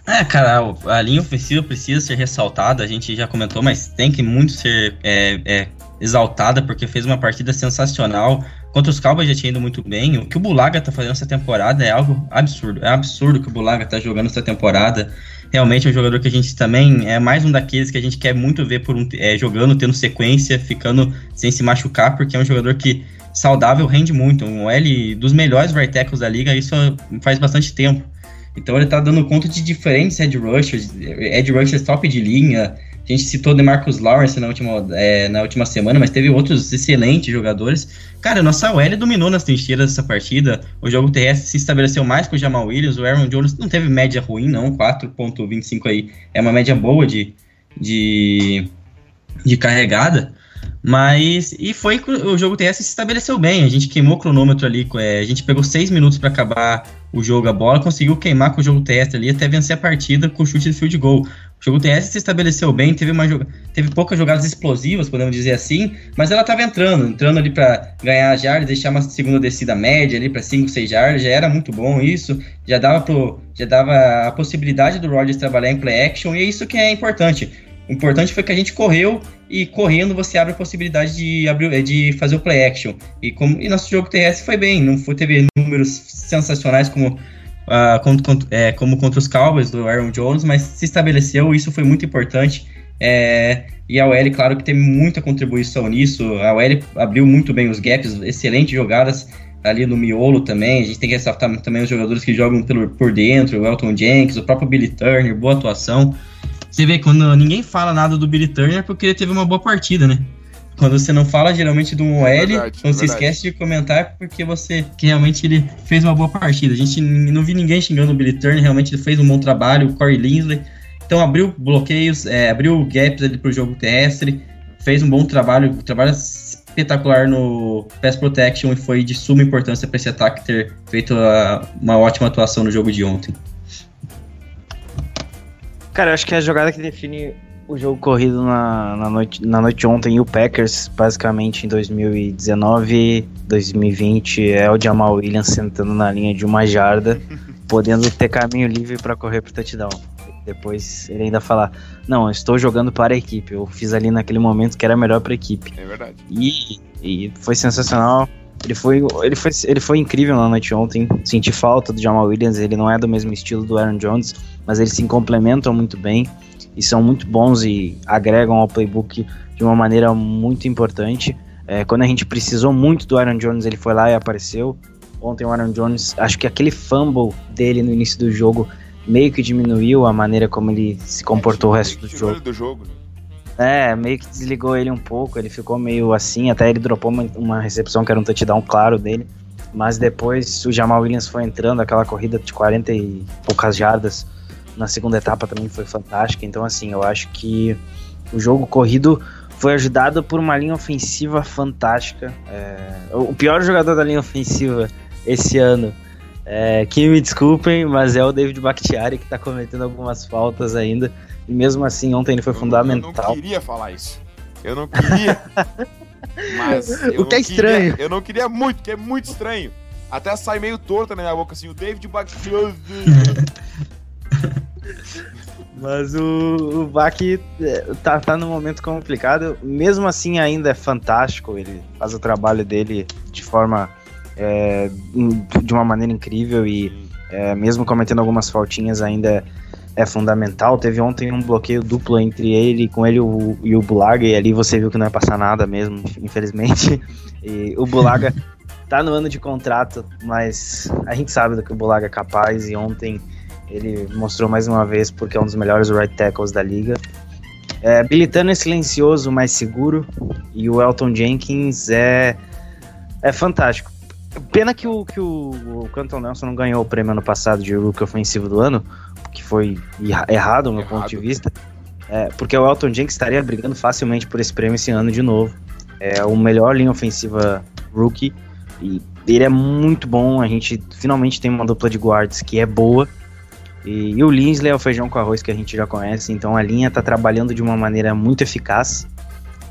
É, cara, a linha ofensiva precisa ser ressaltada, a gente já comentou, mas tem que muito ser é, é, exaltada, porque fez uma partida sensacional. Contra os Cowboys já tinha ido muito bem. O que o Bulaga tá fazendo essa temporada é algo absurdo. É absurdo que o Bulaga tá jogando essa temporada. Realmente é um jogador que a gente também é mais um daqueles que a gente quer muito ver por um, é, jogando, tendo sequência, ficando sem se machucar, porque é um jogador que saudável rende muito. Um L dos melhores right tackles da liga, isso faz bastante tempo. Então ele tá dando conta de diferentes edge rushers, edge rushers top de linha. A gente citou DeMarcus Lawrence na última, é, na última semana, mas teve outros excelentes jogadores. Cara, nossa OL dominou nas trincheiras dessa partida. O jogo terrestre se estabeleceu mais com o Jamal Williams. O Aaron Jones não teve média ruim, não. 4.25 aí é uma média boa de, de, de carregada. Mas, e foi que o jogo TS se estabeleceu bem. A gente queimou o cronômetro ali. É, a gente pegou seis minutos para acabar o jogo, a bola, conseguiu queimar com o jogo TS ali até vencer a partida com o chute de field goal. O jogo TS se estabeleceu bem, teve, uma, teve poucas jogadas explosivas, podemos dizer assim, mas ela estava entrando, entrando ali para ganhar a jarda, deixar uma segunda descida média ali para 5, 6 jardas, já era muito bom isso, já dava, pro, já dava a possibilidade do Rodgers trabalhar em play action, e é isso que é importante o importante foi que a gente correu e correndo você abre a possibilidade de, abrir, de fazer o play action. E, como, e nosso jogo TS foi bem, não foi, teve números sensacionais como, uh, como, é, como contra os Cowboys do Aaron Jones, mas se estabeleceu, isso foi muito importante. É, e a OL, claro que tem muita contribuição nisso. A OL abriu muito bem os gaps, excelentes jogadas ali no miolo também. A gente tem que ressaltar também os jogadores que jogam pelo, por dentro, o Elton Jenkins, o próprio Billy Turner, boa atuação. Você vê, quando ninguém fala nada do Billy Turner, é porque ele teve uma boa partida, né? Quando você não fala geralmente do OL, é verdade, quando é você esquece de comentar, é porque você que realmente ele fez uma boa partida. A gente não vi ninguém xingando o Billy Turner, realmente ele fez um bom trabalho, o Corey Linsley. Então abriu bloqueios, é, abriu gaps ali pro jogo terrestre, fez um bom trabalho, um trabalho espetacular no Pass Protection e foi de suma importância para esse ataque ter feito a, uma ótima atuação no jogo de ontem. Cara, eu acho que é a jogada que define o jogo corrido na, na, noite, na noite ontem e o Packers, basicamente em 2019, 2020, é o Jamal Williams sentando na linha de uma jarda, podendo ter caminho livre para correr pro touchdown. Depois ele ainda falar: Não, eu estou jogando para a equipe. Eu fiz ali naquele momento que era melhor para a equipe. É verdade. E, e foi sensacional. Ele foi, ele, foi, ele foi incrível na noite ontem. Senti falta do Jamal Williams. Ele não é do mesmo estilo do Aaron Jones mas eles se complementam muito bem e são muito bons e agregam ao playbook de uma maneira muito importante. É, quando a gente precisou muito do Aaron Jones, ele foi lá e apareceu. Ontem o Aaron Jones, acho que aquele fumble dele no início do jogo meio que diminuiu a maneira como ele se comportou é, o resto do jogo. do jogo. Né? É, meio que desligou ele um pouco, ele ficou meio assim, até ele dropou uma, uma recepção que era um touchdown claro dele. Mas depois o Jamal Williams foi entrando, aquela corrida de 40 e poucas jardas na segunda etapa também foi fantástica. Então, assim, eu acho que o jogo corrido foi ajudado por uma linha ofensiva fantástica. É, o pior jogador da linha ofensiva esse ano, é, que me desculpem, mas é o David Bakhtiari que está cometendo algumas faltas ainda. E mesmo assim, ontem ele foi eu fundamental. eu não queria falar isso. Eu não queria. mas o que é estranho. eu não queria muito, porque é muito estranho. Até sai meio torta na minha boca assim, o David Bakhtiari. Mas o, o Bach é, tá, tá num momento complicado. Mesmo assim, ainda é fantástico. Ele faz o trabalho dele de forma. É, de uma maneira incrível e é, mesmo cometendo algumas faltinhas ainda é, é, fundamental. Teve ontem um bloqueio duplo entre ele, com ele o, e o Bulaga, e ali você viu que não ia passar nada mesmo, infelizmente. E o Bulaga tá no ano de contrato, mas a gente sabe do que o Bulaga é capaz, e ontem ele mostrou mais uma vez porque é um dos melhores right tackles da liga. É, Turner é silencioso, mais seguro. E o Elton Jenkins é, é fantástico. Pena que o, que o, o Canton Nelson não ganhou o prêmio ano passado de rookie ofensivo do ano, que foi errado do meu ponto de vista. É, porque o Elton Jenkins estaria brigando facilmente por esse prêmio esse ano de novo. É o melhor linha ofensiva rookie. E ele é muito bom, a gente finalmente tem uma dupla de guards que é boa. E, e o Linsley é o feijão com arroz que a gente já conhece, então a linha tá trabalhando de uma maneira muito eficaz.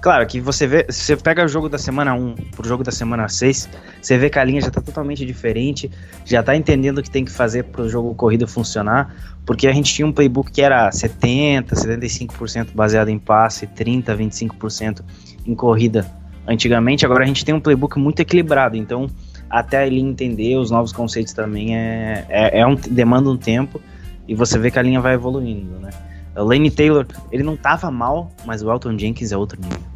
Claro que você vê, você pega o jogo da semana 1 pro jogo da semana 6, você vê que a linha já tá totalmente diferente, já tá entendendo o que tem que fazer pro jogo corrida funcionar, porque a gente tinha um playbook que era 70, 75% baseado em passe, 30, 25% em corrida antigamente, agora a gente tem um playbook muito equilibrado, então até ele entender os novos conceitos também é, é, é um, demanda um tempo e você vê que a linha vai evoluindo, né? O Lane Taylor, ele não tava mal, mas o Elton Jenkins é outro nível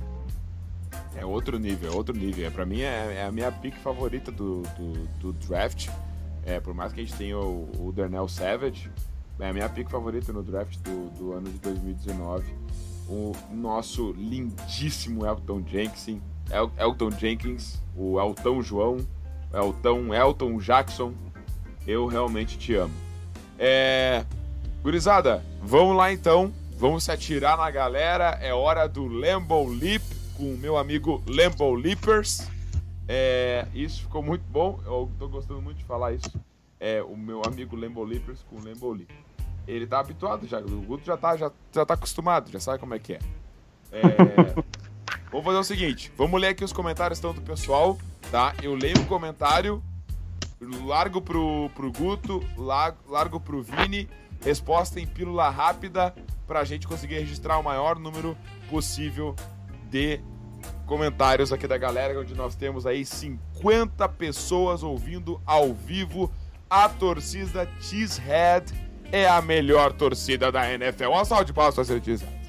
outro nível, é outro nível. É, mim é, é a minha pick favorita do, do, do, draft. É, por mais que a gente tenha o, o Darnell Savage, é a minha pick favorita no draft do, do ano de 2019. O nosso lindíssimo Elton Jenkins, El, Elton Jenkins, o Elton João, Elton, Elton Jackson, eu realmente te amo. É. Gurizada, vamos lá então. Vamos se atirar na galera. É hora do Lambo Leap com o meu amigo Lambo Leapers. É, isso ficou muito bom, eu tô gostando muito de falar isso. É, o meu amigo Lambo Leapers com o Lambo Leap. Ele tá habituado já, o Guto já tá, já, já tá acostumado, já sabe como é que é. é vamos fazer o seguinte, vamos ler aqui os comentários então do pessoal, tá? Eu leio o comentário, largo pro, pro Guto, largo, pro Vini, resposta em pílula rápida pra gente conseguir registrar o maior número possível de comentários aqui da galera, onde nós temos aí 50 pessoas ouvindo ao vivo. A torcida Cheesehead é a melhor torcida da NFL. Um salve de palmas para ser Cheesehead.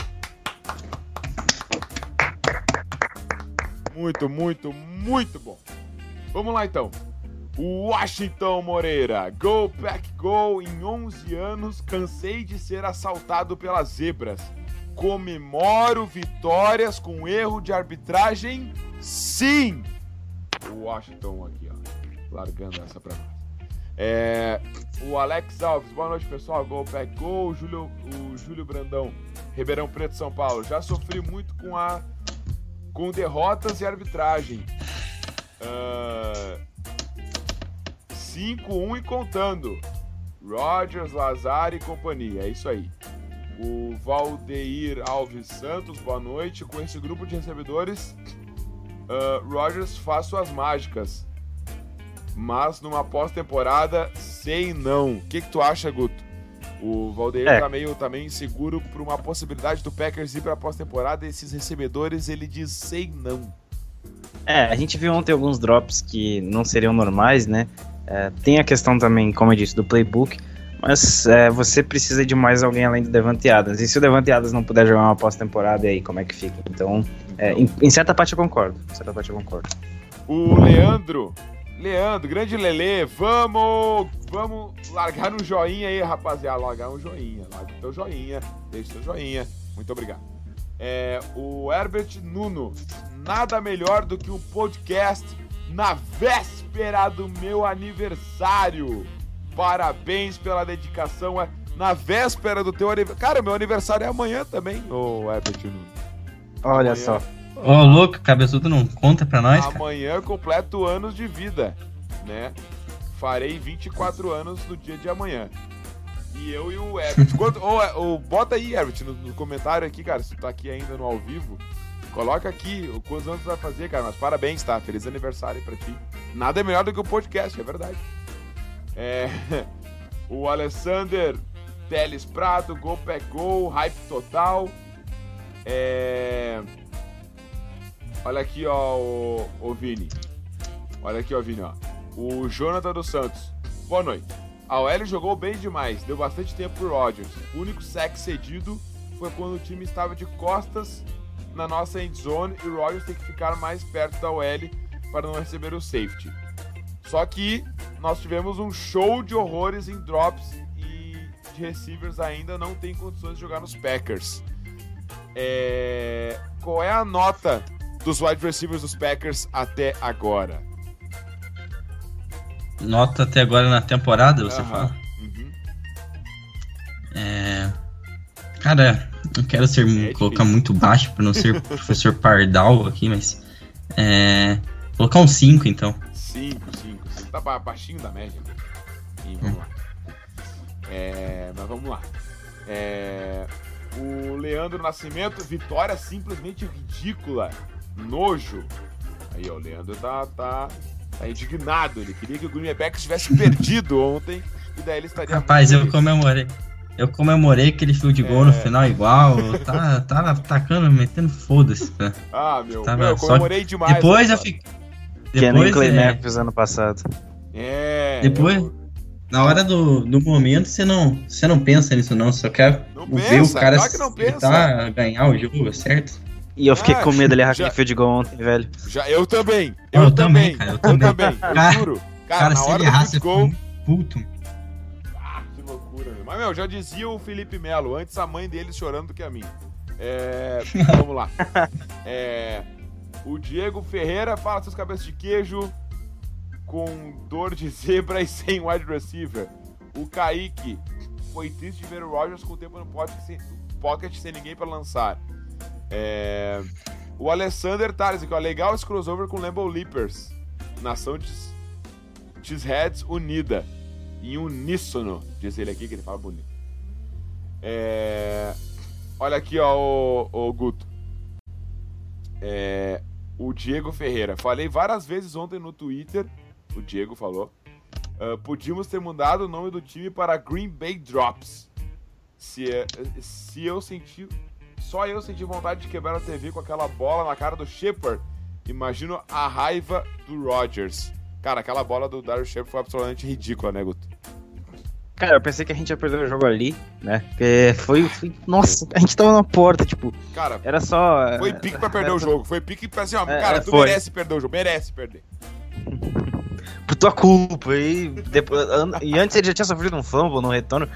Muito, muito, muito bom. Vamos lá então. Washington Moreira, Go Pack Go, em 11 anos cansei de ser assaltado pelas zebras comemoro vitórias com erro de arbitragem? Sim! O Washington aqui, ó, largando essa pra nós. É, o Alex Alves, boa noite pessoal, Gol Pack Gol, o Júlio, o Júlio Brandão, Ribeirão Preto, São Paulo. Já sofri muito com a com derrotas e arbitragem. Uh, 5-1 e contando. Rogers, Lazar e companhia. É isso aí o Valdeir Alves Santos, boa noite. Com esse grupo de recebedores, uh, Rogers faz suas mágicas. Mas numa pós-temporada, sei não. O que, que tu acha, Guto? O Valdeir é. tá meio também tá inseguro por uma possibilidade do Packers ir pra pós-temporada e esses recebedores ele diz sei não. É, a gente viu ontem alguns drops que não seriam normais, né? É, tem a questão também, como eu disse, do playbook. Mas é, você precisa de mais alguém além do Devante Adams. E se o Devante Adams não puder jogar uma pós-temporada, aí como é que fica? Então, é, em, em, certa parte eu concordo. Em certa parte eu concordo. O Leandro, Leandro, grande Lele, vamos, vamos largar um joinha aí, rapaziada. Largar um joinha, larga o teu joinha, deixa o teu joinha. Muito obrigado. É, o Herbert Nuno, nada melhor do que um podcast na véspera do meu aniversário. Parabéns pela dedicação. É na véspera do teu aniversário. Cara, meu aniversário é amanhã também, ô oh, Herbert Olha amanhã. só. Ô, oh, louco, cabeçudo não conta pra nós, Amanhã cara. completo anos de vida, né? Farei 24 anos no dia de amanhã. E eu e o Herbert. Quanto, oh, oh, bota aí, Herbert, no, no, comentário aqui, cara, se tu tá aqui ainda no ao vivo. Coloca aqui o quantos anos vai fazer, cara. Mas parabéns, tá? Feliz aniversário pra ti. Nada é melhor do que o podcast, é verdade. É, o Alessander Teles Prado, Gol Pé Gol, Hype Total. É, olha aqui, ó, o, o Vini. Olha aqui, ó, Vini, ó. O Jonathan dos Santos. Boa noite. A OL jogou bem demais, deu bastante tempo pro Rodgers. O único sec cedido foi quando o time estava de costas na nossa endzone e o Rodgers tem que ficar mais perto da OL para não receber o safety. Só que nós tivemos um show de horrores em drops e de receivers ainda não tem condições de jogar nos Packers. É... Qual é a nota dos wide receivers dos Packers até agora? Nota até agora na temporada, você fala? Uhum. É... Cara, não quero ser é colocar muito baixo para não ser professor Pardal aqui, mas é... colocar um 5 então. 5, 5, 5. Tá baixinho da média. Sim, vamos lá. É, mas vamos lá. É, o Leandro Nascimento, vitória simplesmente ridícula. Nojo. Aí, ó, o Leandro tá, tá, tá indignado. Ele queria que o Green tivesse perdido ontem. E daí ele estaria. Rapaz, eu comemorei. Eu comemorei aquele field goal é... no final igual. Tá, tava atacando, metendo foda-se. Tá? Ah, meu, tava meu, eu comemorei demais. Depois eu fiquei. Depois, que nem Clay é... ano passado. É. Depois. Eu... Na hora do, do momento, você não, você não pensa nisso, não. Só quer não ver pensa, o cara tentar ganhar o jogo, certo? E eu fiquei ah, com medo de errar já, aquele field goal ontem, velho. Já, eu também. Eu, eu também, cara. Eu também. Eu, também, eu juro. Cara, cara se ele errasse, goal... puto. Loucura. Mas, meu, já dizia o Felipe Melo, antes a mãe dele chorando do que a mim. É, vamos lá. É, o Diego Ferreira fala seus cabeças de queijo com dor de zebra e sem wide receiver. O Kaique foi triste de ver o Rogers com o tempo no pocket sem, pocket sem ninguém para lançar. É... O Alessander Tales aqui, ó, legal esse crossover com Lambeau Leapers. Nação de Cheeseheads unida. Em uníssono, diz ele aqui, que ele fala bonito. É... Olha aqui, ó, o, o Guto. É... O Diego Ferreira. Falei várias vezes ontem no Twitter o Diego falou. Uh, podíamos ter mudado o nome do time para Green Bay Drops. Se, se eu senti. Só eu senti vontade de quebrar a TV com aquela bola na cara do Shepard. Imagino a raiva do Rodgers. Cara, aquela bola do Daryl Shepard foi absolutamente ridícula, né, Guto? Cara, eu pensei que a gente ia perder o jogo ali, né? Porque foi, foi, Nossa, a gente tava na porta, tipo. Cara, era só. Foi pique pra perder o jogo. Foi pique pra assim, ó. É, cara, tu foi. merece perder o jogo. Merece perder por tua culpa. E, depois, e antes ele já tinha sofrido um fumble no retorno.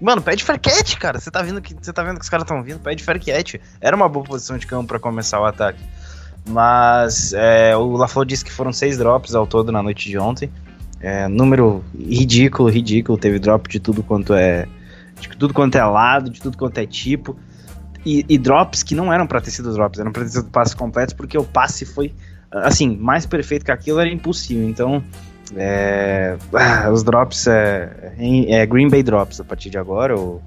Mano, pede farquete, cara. Você tá vendo que você tá vendo que os caras estão vindo, pede farquete. Era uma boa posição de campo para começar o ataque. Mas é, o LaFleur disse que foram seis drops ao todo na noite de ontem. É, número ridículo, ridículo. Teve drop de tudo quanto é. De tudo quanto é lado, de tudo quanto é tipo. E, e drops que não eram pra ter sido drops, eram pra ter sido passes completos, porque o passe foi. Assim, mais perfeito que aquilo era impossível. Então, é, ah, os drops é, é, Green Bay Drops a partir de agora, ou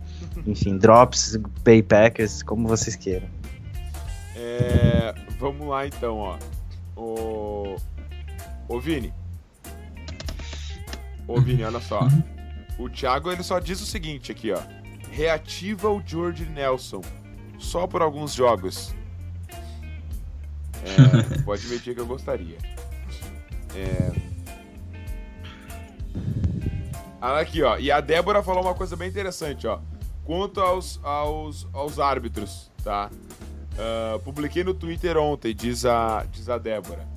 enfim, Drops, Bay Packers, como vocês queiram. É, vamos lá então, ó. O, o Vini. Ô Vini, olha só. O Thiago ele só diz o seguinte aqui, ó. Reativa o George Nelson. Só por alguns jogos. É, pode admitir que eu gostaria. É, Aqui, ó. E a Débora falou uma coisa bem interessante, ó. Quanto aos, aos, aos árbitros, tá? Uh, publiquei no Twitter ontem, diz a, diz a Débora.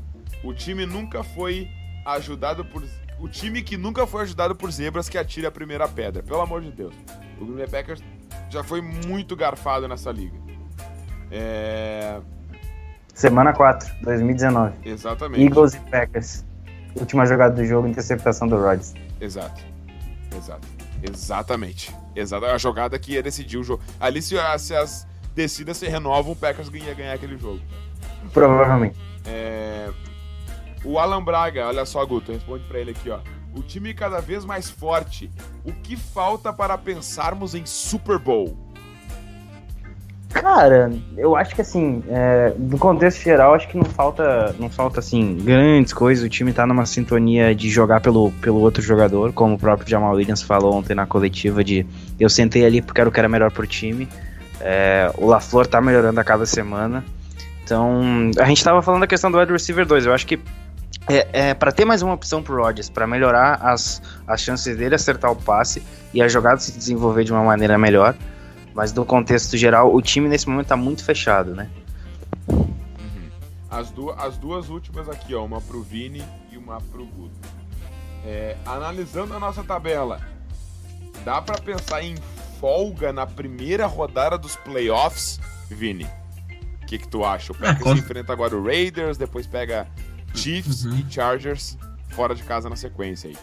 O time nunca foi ajudado por. O time que nunca foi ajudado por zebras que atira a primeira pedra. Pelo amor de Deus. O Green Bay Packers já foi muito garfado nessa liga. É... Semana 4, 2019. Exatamente. Eagles e Packers. Última jogada do jogo, interceptação do Rodgers. Exato. Exato. Exatamente. Exato. A jogada que ia decidir o jogo. Ali, se, se as descidas se renovam, o Packers ia ganhar aquele jogo. Provavelmente. É... O Alan Braga, olha só, Guto, responde para ele aqui, ó. O time cada vez mais forte. O que falta para pensarmos em Super Bowl? Cara, eu acho que assim, é, no contexto geral, acho que não falta, não falta assim grandes coisas. O time tá numa sintonia de jogar pelo, pelo outro jogador, como o próprio Jamal Williams falou ontem na coletiva de eu sentei ali porque era o que era melhor pro time. É, o LaFleur tá melhorando a cada semana. Então, a gente tava falando da questão do wide receiver 2. Eu acho que é, é para ter mais uma opção pro Rodgers, para melhorar as, as chances dele acertar o passe e a jogada se desenvolver de uma maneira melhor. Mas no contexto geral, o time nesse momento tá muito fechado, né? Uhum. As, du as duas últimas aqui, ó, uma pro Vini e uma pro Guto. É, analisando a nossa tabela, dá para pensar em folga na primeira rodada dos playoffs, Vini? O que, que tu acha? O Packers é, enfrenta agora o Raiders, depois pega Chiefs uhum. e Chargers fora de casa na sequência aí.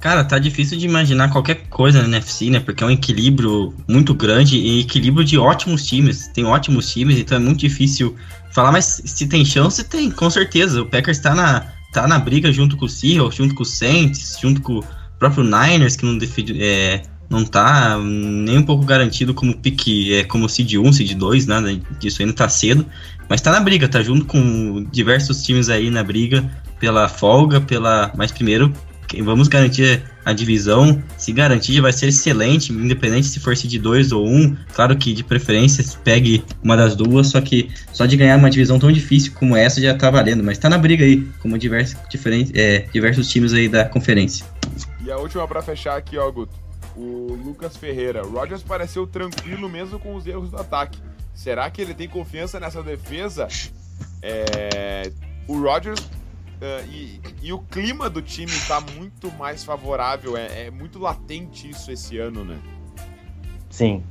Cara, tá difícil de imaginar qualquer coisa na NFC, né? Porque é um equilíbrio muito grande e equilíbrio de ótimos times. Tem ótimos times, então é muito difícil falar, mas se tem chance, tem, com certeza. O Packers tá na, tá na briga junto com o Seahawks, junto com o Saints, junto com o próprio Niners, que não, é, não tá nem um pouco garantido como pique, é, como seed 1, seed 2, nada disso ainda tá cedo, mas tá na briga, tá junto com diversos times aí na briga pela folga, pela, mas primeiro vamos garantir a divisão. Se garantir, vai ser excelente, independente se for de 2 ou 1. Um. Claro que de preferência pegue uma das duas, só que só de ganhar uma divisão tão difícil como essa já tá valendo. Mas tá na briga aí, como diversos, diferentes, é, diversos times aí da conferência. E a última para fechar aqui, ó, Guto. O Lucas Ferreira. O Rodgers pareceu tranquilo mesmo com os erros do ataque. Será que ele tem confiança nessa defesa? É... O Rodgers Uh, e, e, o clima do time está muito mais favorável, é, é, muito latente isso esse ano, né? Sim.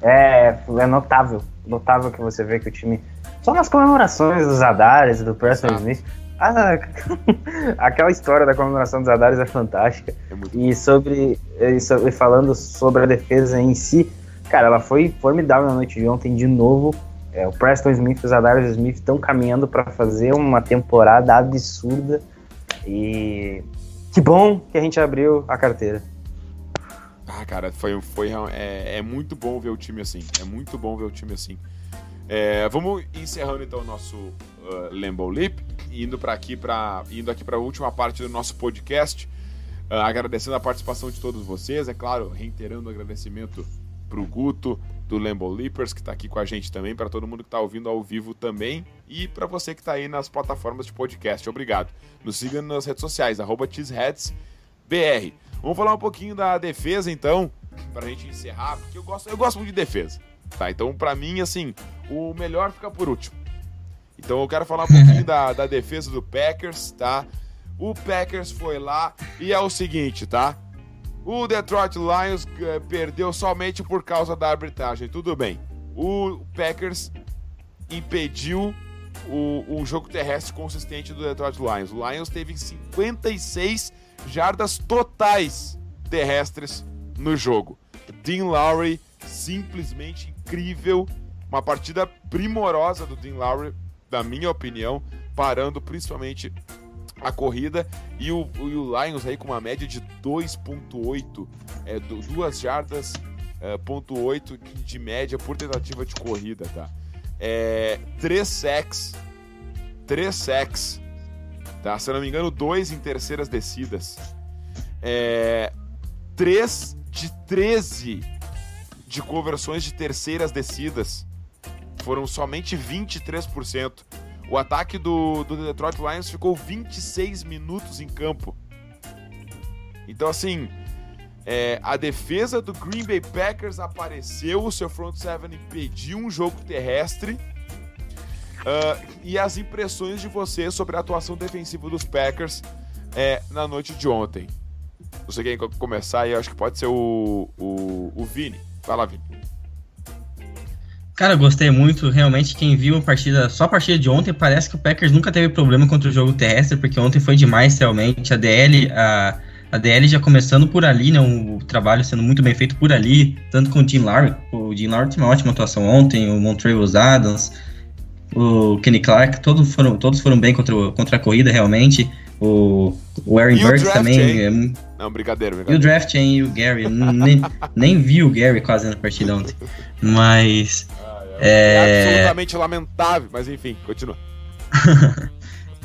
É, é notável. Notável que você vê que o time. Só nas comemorações dos Adares, do Preston Smith. Ah, aquela história da comemoração dos Adares é fantástica. É e sobre. E sobre, falando sobre a defesa em si, cara, ela foi formidável na noite de ontem de novo é, o Preston Smith e os Adarius Smith estão caminhando para fazer uma temporada absurda e que bom que a gente abriu a carteira. Ah, cara, foi, foi é, é muito bom ver o time assim. É muito bom ver o time assim. É, vamos encerrando então o nosso uh, Lambo Leap, indo para aqui para indo aqui para a última parte do nosso podcast, uh, agradecendo a participação de todos vocês, é claro, reiterando o agradecimento para o Guto, do Lambo Leapers, que está aqui com a gente também, para todo mundo que está ouvindo ao vivo também, e para você que está aí nas plataformas de podcast. Obrigado. Nos siga nas redes sociais, arroba BR. Vamos falar um pouquinho da defesa, então, para a gente encerrar, porque eu gosto, eu gosto muito de defesa. Tá? Então, para mim, assim, o melhor fica por último. Então, eu quero falar um pouquinho da, da defesa do Packers, tá? O Packers foi lá e é o seguinte, tá? O Detroit Lions uh, perdeu somente por causa da arbitragem. Tudo bem. O Packers impediu o, o jogo terrestre consistente do Detroit Lions. O Lions teve 56 jardas totais terrestres no jogo. Dean Lowry, simplesmente incrível. Uma partida primorosa do Dean Lowry, na minha opinião, parando principalmente a corrida e o, e o Lions aí com uma média de 2.8, é, duas jardas, é, ponto 8 de média por tentativa de corrida, tá? É, três sacks, três sacks, tá? Se eu não me engano, dois em terceiras descidas. É, 3 de 13 de conversões de terceiras descidas. Foram somente 23%. O ataque do, do Detroit Lions ficou 26 minutos em campo. Então, assim, é, a defesa do Green Bay Packers apareceu, o seu front seven impediu um jogo terrestre. Uh, e as impressões de você sobre a atuação defensiva dos Packers é, na noite de ontem. Você quer começar aí? Acho que pode ser o, o, o Vini. Vai lá, Vini. Cara, gostei muito. Realmente, quem viu a partida, só a partida de ontem, parece que o Packers nunca teve problema contra o jogo terrestre, porque ontem foi demais realmente. A DL, a, a DL já começando por ali, né? O trabalho sendo muito bem feito por ali, tanto com o Jim Lowry. O Jim Lowry teve uma ótima atuação ontem, o Montreal Adams, o Kenny Clark, todos foram, todos foram bem contra, contra a corrida, realmente. O, o Aaron Burks também. É, não, brincadeira, brincadeira. E o draft, hein, e o Gary. nem, nem vi o Gary quase na partida ontem. Mas. É, é absolutamente lamentável, mas enfim, continua.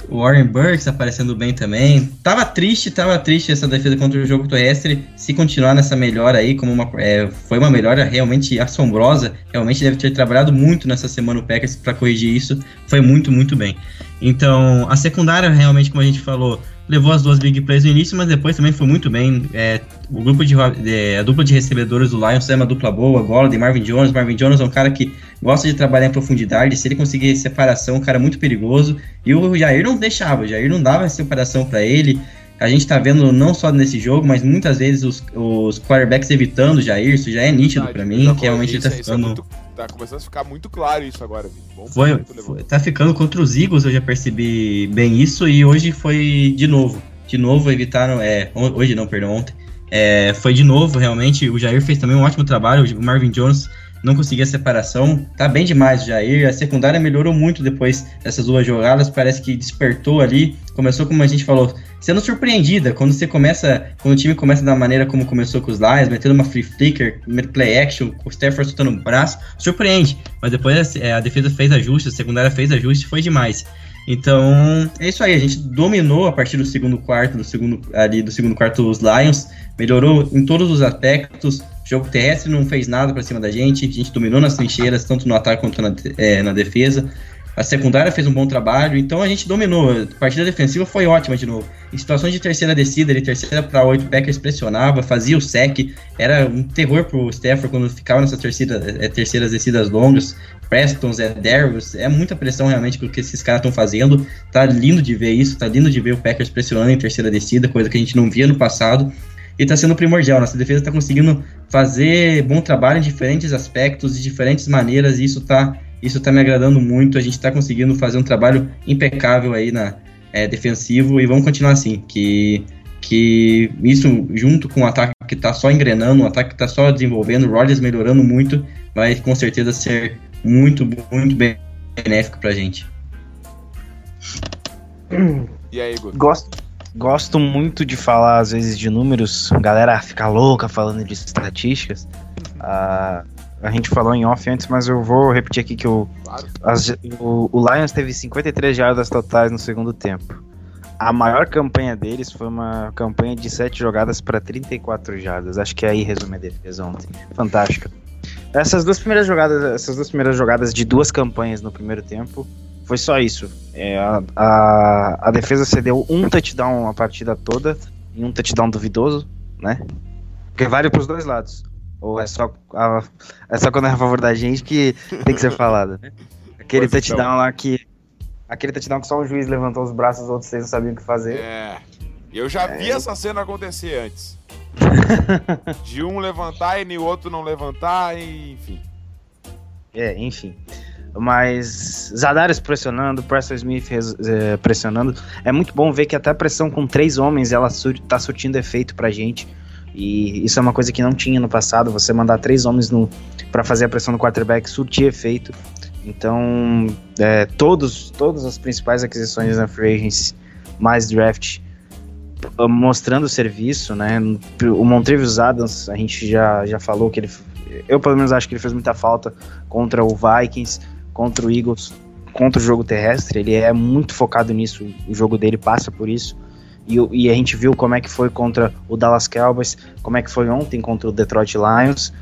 Warren Burks aparecendo bem também. Tava triste, tava triste essa defesa contra o jogo terrestre. Se continuar nessa melhora aí, como uma, é, foi uma melhora realmente assombrosa. Realmente deve ter trabalhado muito nessa semana o Packers para corrigir isso. Foi muito, muito bem. Então, a secundária, realmente, como a gente falou, levou as duas big plays no início, mas depois também foi muito bem. É, o grupo de, é, a dupla de recebedores do Lions é uma dupla boa, Gola de Marvin Jones. Marvin Jones é um cara que gosta de trabalhar em profundidade. Se ele conseguir separação, é um cara muito perigoso. E o Jair não deixava, o Jair não dava separação para ele. A gente tá vendo não só nesse jogo, mas muitas vezes os, os quarterbacks evitando o Jair, isso já é nítido para mim, que realmente tá é ficando. É muito, tá começando a ficar muito claro isso agora, Bom foi, foi, tá ficando contra os Eagles, eu já percebi bem isso, e hoje foi de novo. De novo evitaram. É, hoje não, perdão, ontem. É, foi de novo, realmente. O Jair fez também um ótimo trabalho. O Marvin Jones não conseguia separação. Tá bem demais o Jair. A secundária melhorou muito depois dessas duas jogadas. Parece que despertou ali. Começou, como a gente falou, sendo surpreendida. Quando você começa, quando o time começa da maneira como começou com os Lions, metendo uma free flicker, play action, o Stafford soltando o braço, surpreende. Mas depois é, a defesa fez ajustes, a secundária fez ajustes, foi demais. Então, é isso aí, a gente dominou a partir do segundo quarto, do segundo ali do segundo quarto os Lions, melhorou em todos os aspectos. O jogo terrestre não fez nada para cima da gente, a gente dominou nas trincheiras, tanto no ataque quanto na, é, na defesa. A secundária fez um bom trabalho, então a gente dominou. A partida defensiva foi ótima de novo. Em situações de terceira descida, ele terceira para oito, Packers pressionava, fazia o sec, era um terror pro Stafford quando ficava nessas terceira, é, terceiras descidas longas. Prestons, é Darius, é muita pressão realmente que esses caras estão fazendo. Tá lindo de ver isso, tá lindo de ver o Packers pressionando em terceira descida, coisa que a gente não via no passado. E tá sendo primordial. Nossa defesa tá conseguindo fazer bom trabalho em diferentes aspectos, de diferentes maneiras, e isso tá isso está me agradando muito. A gente está conseguindo fazer um trabalho impecável aí na é, defensivo e vamos continuar assim. Que, que isso, junto com o ataque que está só engrenando, o ataque que está só desenvolvendo, o Rodgers melhorando muito, vai com certeza ser muito, muito benéfico para a gente. E aí, Guto? Gosto, gosto muito de falar, às vezes, de números. A galera fica louca falando de estatísticas. Ah, a gente falou em off antes, mas eu vou repetir aqui que o, as, o, o, Lions teve 53 jardas totais no segundo tempo. A maior campanha deles foi uma campanha de 7 jogadas para 34 jardas. Acho que aí resume a defesa ontem. Fantástica. Essas duas primeiras jogadas, essas duas primeiras jogadas de duas campanhas no primeiro tempo, foi só isso. É, a, a, a defesa cedeu um touchdown a partida toda, e um touchdown duvidoso, né? Porque vale para os dois lados. Ou é só, a, é só quando é a favor da gente que tem que ser falado, né? Aquele pois touchdown lá que. Aquele touchdown que só o juiz levantou os braços, os outros seis não sabiam o que fazer. É. Eu já é. vi essa cena acontecer antes. De um levantar e o outro não levantar, e, enfim. É, enfim. Mas Zadares pressionando, Preston Smith é, pressionando. É muito bom ver que até a pressão com três homens ela sur tá surtindo efeito pra gente. E isso é uma coisa que não tinha no passado. Você mandar três homens para fazer a pressão no quarterback surtir efeito. Então, é, todos, todas as principais aquisições na free agency, mais draft, mostrando o serviço, né? O Montrevious Adams, a gente já, já falou que ele, eu pelo menos acho que ele fez muita falta contra o Vikings, contra o Eagles, contra o jogo terrestre. Ele é muito focado nisso, o jogo dele passa por isso. E, e, a gente viu como é que foi contra o Dallas Cowboys, como é que foi ontem contra o Detroit Lions.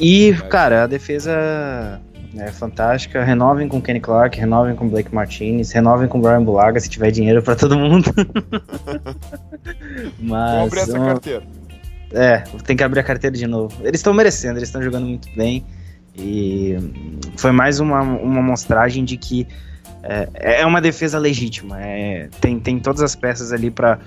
E, cara, a defesa é fantástica. Renovem com Kenny Clark, renovem com Blake Martinez, renovem com Brian Bulaga se tiver dinheiro para todo mundo. Mas. Abrir essa carteira. É, tem que abrir a carteira de novo. Eles estão merecendo, eles estão jogando muito bem. E foi mais uma, uma mostragem de que é, é uma defesa legítima. É, tem, tem todas as peças ali para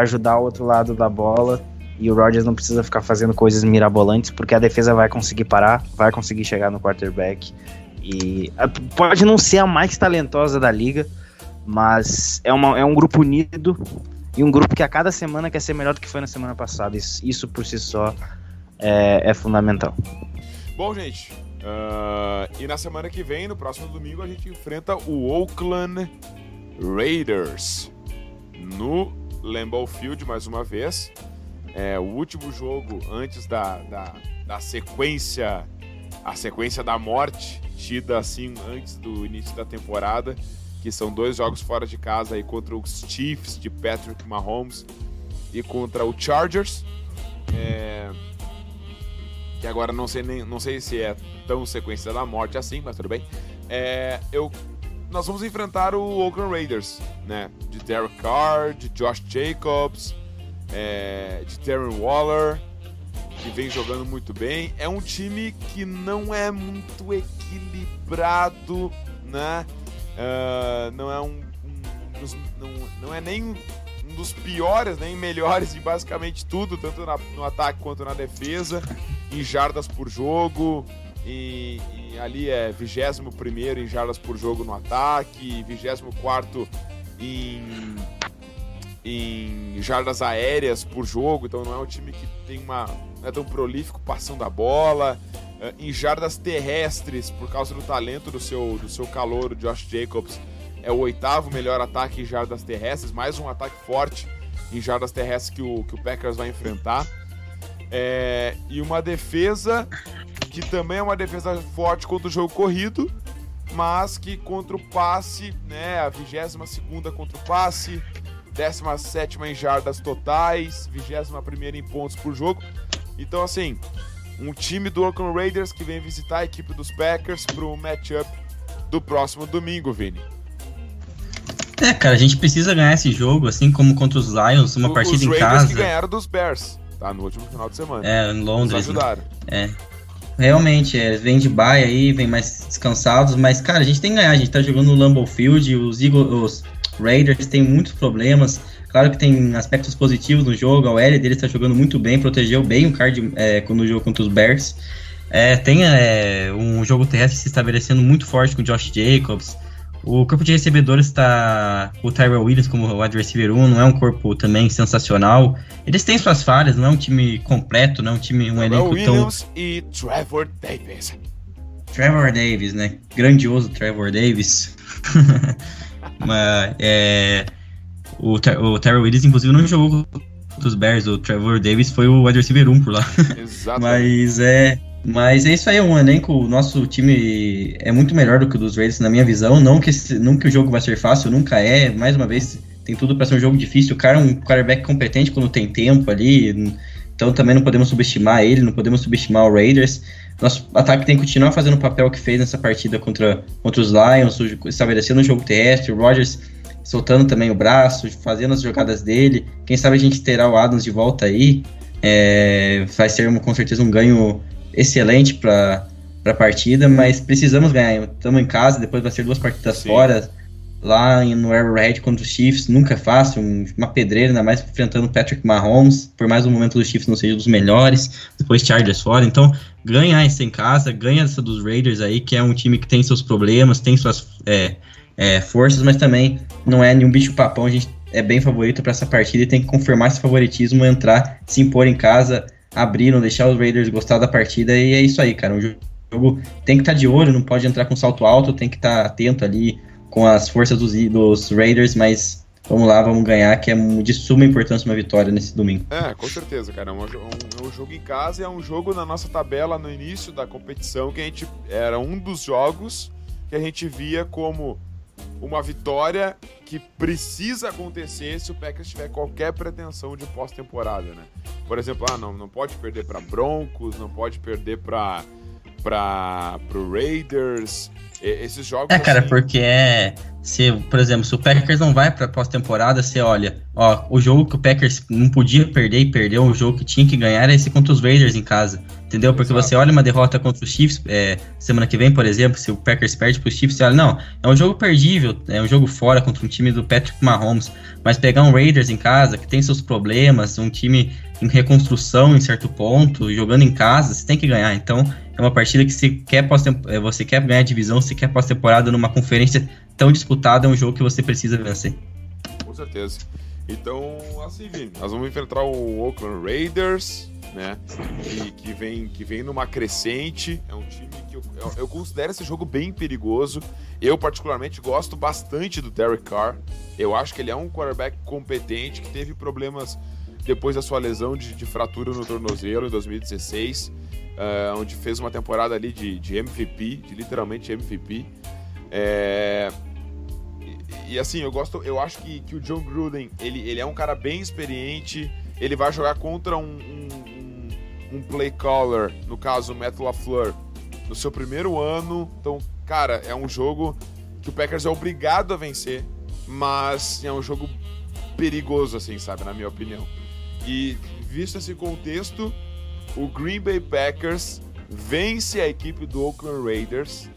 ajudar o outro lado da bola. E o Rodgers não precisa ficar fazendo coisas mirabolantes, porque a defesa vai conseguir parar, vai conseguir chegar no quarterback. E pode não ser a mais talentosa da liga, mas é, uma, é um grupo unido e um grupo que a cada semana quer ser melhor do que foi na semana passada. Isso, isso por si só é, é fundamental. Bom, gente, Uh, e na semana que vem, no próximo domingo, a gente enfrenta o Oakland Raiders no Lambeau Field mais uma vez. É o último jogo antes da, da, da sequência, a sequência da morte, tida assim antes do início da temporada, que são dois jogos fora de casa aí contra os Chiefs de Patrick Mahomes e contra o Chargers. É, que agora não sei, nem, não sei se é tão sequência da morte assim, mas tudo bem. É, eu, nós vamos enfrentar o Oakland Raiders, né? De Derek Carr, de Josh Jacobs, é, de Darren Waller, que vem jogando muito bem. É um time que não é muito equilibrado, né? Uh, não é um, um não, não é nem um dos piores, nem melhores de basicamente tudo, tanto na, no ataque quanto na defesa em jardas por jogo, e, e ali é 21 em jardas por jogo no ataque, 24 em, em jardas aéreas por jogo, então não é um time que tem uma. não é tão prolífico passando a bola. Uh, em jardas terrestres, por causa do talento do seu, do seu calor, Josh Jacobs, é o oitavo melhor ataque em jardas terrestres, mais um ataque forte em jardas terrestres que o, que o Packers vai enfrentar. É, e uma defesa que também é uma defesa forte contra o jogo corrido, mas que contra o passe, né, a 22 segunda contra o passe, 17 em jardas totais, 21 em pontos por jogo. Então, assim, um time do Oakland Raiders que vem visitar a equipe dos Packers para o matchup do próximo domingo, Vini. É, cara, a gente precisa ganhar esse jogo, assim como contra os Lions, uma O- partida os em Raiders casa. que ganharam dos Bears, tá? No último final de semana. É, em Nos Londres. né? ajudaram. É. Realmente, é, vem de bye aí, vem mais descansados, mas, cara, a gente tem que ganhar. A gente tá jogando no Lambeau Field, os, Eagles, os Raiders têm muitos problemas. Claro que tem aspectos positivos no jogo, a OL deles tá jogando muito bem, protegeu bem o card é, no jogo contra os Bears. É, tem é, um jogo terrestre se estabelecendo muito forte com o Josh Jacobs. O corpo de recebedores está o Tyrell Williams como wide receiver 1, não é um corpo também sensacional. Eles têm suas falhas, não é um time completo, não é um time, um Terrell elenco tão Williams e Trevor Davis. Trevor Davis, né? Grandioso Trevor Davis. Mas, é, o, o Terry Willis, inclusive, não jogou contra os Bears. O Trevor Davis foi o wide receiver 1 por lá. Exatamente. Mas é. Mas é isso aí, um elenco. O nosso time é muito melhor do que o dos Raiders, na minha visão. Não que, não que o jogo vai ser fácil, nunca é. Mais uma vez, tem tudo para ser um jogo difícil. O cara é um quarterback competente quando tem tempo ali. Então também não podemos subestimar ele, não podemos subestimar o Raiders. Nosso ataque tem que continuar fazendo o papel que fez nessa partida contra, contra os Lions, estabelecendo o jogo terrestre, o Rodgers soltando também o braço, fazendo as jogadas dele. Quem sabe a gente terá o Adams de volta aí. É, vai ser com certeza um ganho excelente para a partida, mas precisamos ganhar. Estamos em casa, depois vai ser duas partidas Sim. fora. Lá no Arrowhead contra os Chiefs, nunca é fácil, um- uma pedreira, ainda mais enfrentando o Patrick Mahomes, por mais o momento dos Chiefs não seja dos melhores, depois Chargers fora, então ganhar isso em casa, ganha essa dos Raiders aí, que é um time que tem seus problemas, tem suas é, é, forças, mas também não é nenhum bicho papão, a gente é bem favorito para essa partida e tem que confirmar esse favoritismo, entrar, se impor em casa, abrir, não deixar os Raiders gostar da partida, e é isso aí, cara, jo- jogo tem que estar de olho, não pode entrar com salto alto, tem que estar atento ali com as forças dos, dos Raiders, mas vamos lá, vamos ganhar, que é de suma importância uma vitória nesse domingo. É, com certeza, cara. É um, um- é um jogo em casa e é um jogo na nossa tabela no início da competição que a gente era um dos jogos que a gente via como uma vitória que precisa acontecer se o Packers tiver qualquer pretensão de pós-temporada, né? Por exemplo, ah, não, não pode perder para Broncos, não pode perder para para pro Raiders. Esses jogos É, cara, assim, porque é. Se, por exemplo, se o Packers não vai pra pós-temporada, você olha, ó, o jogo que o Packers não podia perder e perdeu, o jogo que tinha que ganhar era esse contra os Raiders em casa. Entendeu? Porque Exato. você olha uma derrota contra os Chiefs, é, semana que vem, por exemplo, se o Packers perde pros Chiefs, você olha, não, é um jogo perdível, é um jogo fora contra um time do Patrick Mahomes. Mas pegar um Raiders em casa, que tem seus problemas, um time em reconstrução em certo ponto, jogando em casa, você tem que ganhar. Então, é uma partida que se quer é, você quer ganhar a divisão, se quer pós-temporada numa conferência tão disputada, é um jogo que você precisa vencer. Com certeza. Então, assim, Vini, nós vamos enfrentar o Oakland Raiders, né? Que, que, vem, que vem numa crescente. É um time que eu, eu, considero esse jogo bem perigoso. Eu, particularmente, gosto bastante do Derek Carr. Eu acho que ele é um quarterback competente que teve problemas depois da sua lesão de, de fratura no tornozelo em 2016, eh, onde fez uma temporada ali de, de MVP, de literalmente MVP. É, e, e, assim, eu gosto, eu acho que, que o John Gruden, ele, ele é um cara bem experiente, ele vai jogar contra um, um, um, play caller, no caso o Matt LaFleur, no seu primeiro ano. Então, cara, é um jogo que o Packers é obrigado a vencer, mas é um jogo perigoso, assim, sabe, na minha opinião. E visto esse contexto, o Green Bay Packers vence a equipe do Oakland Raiders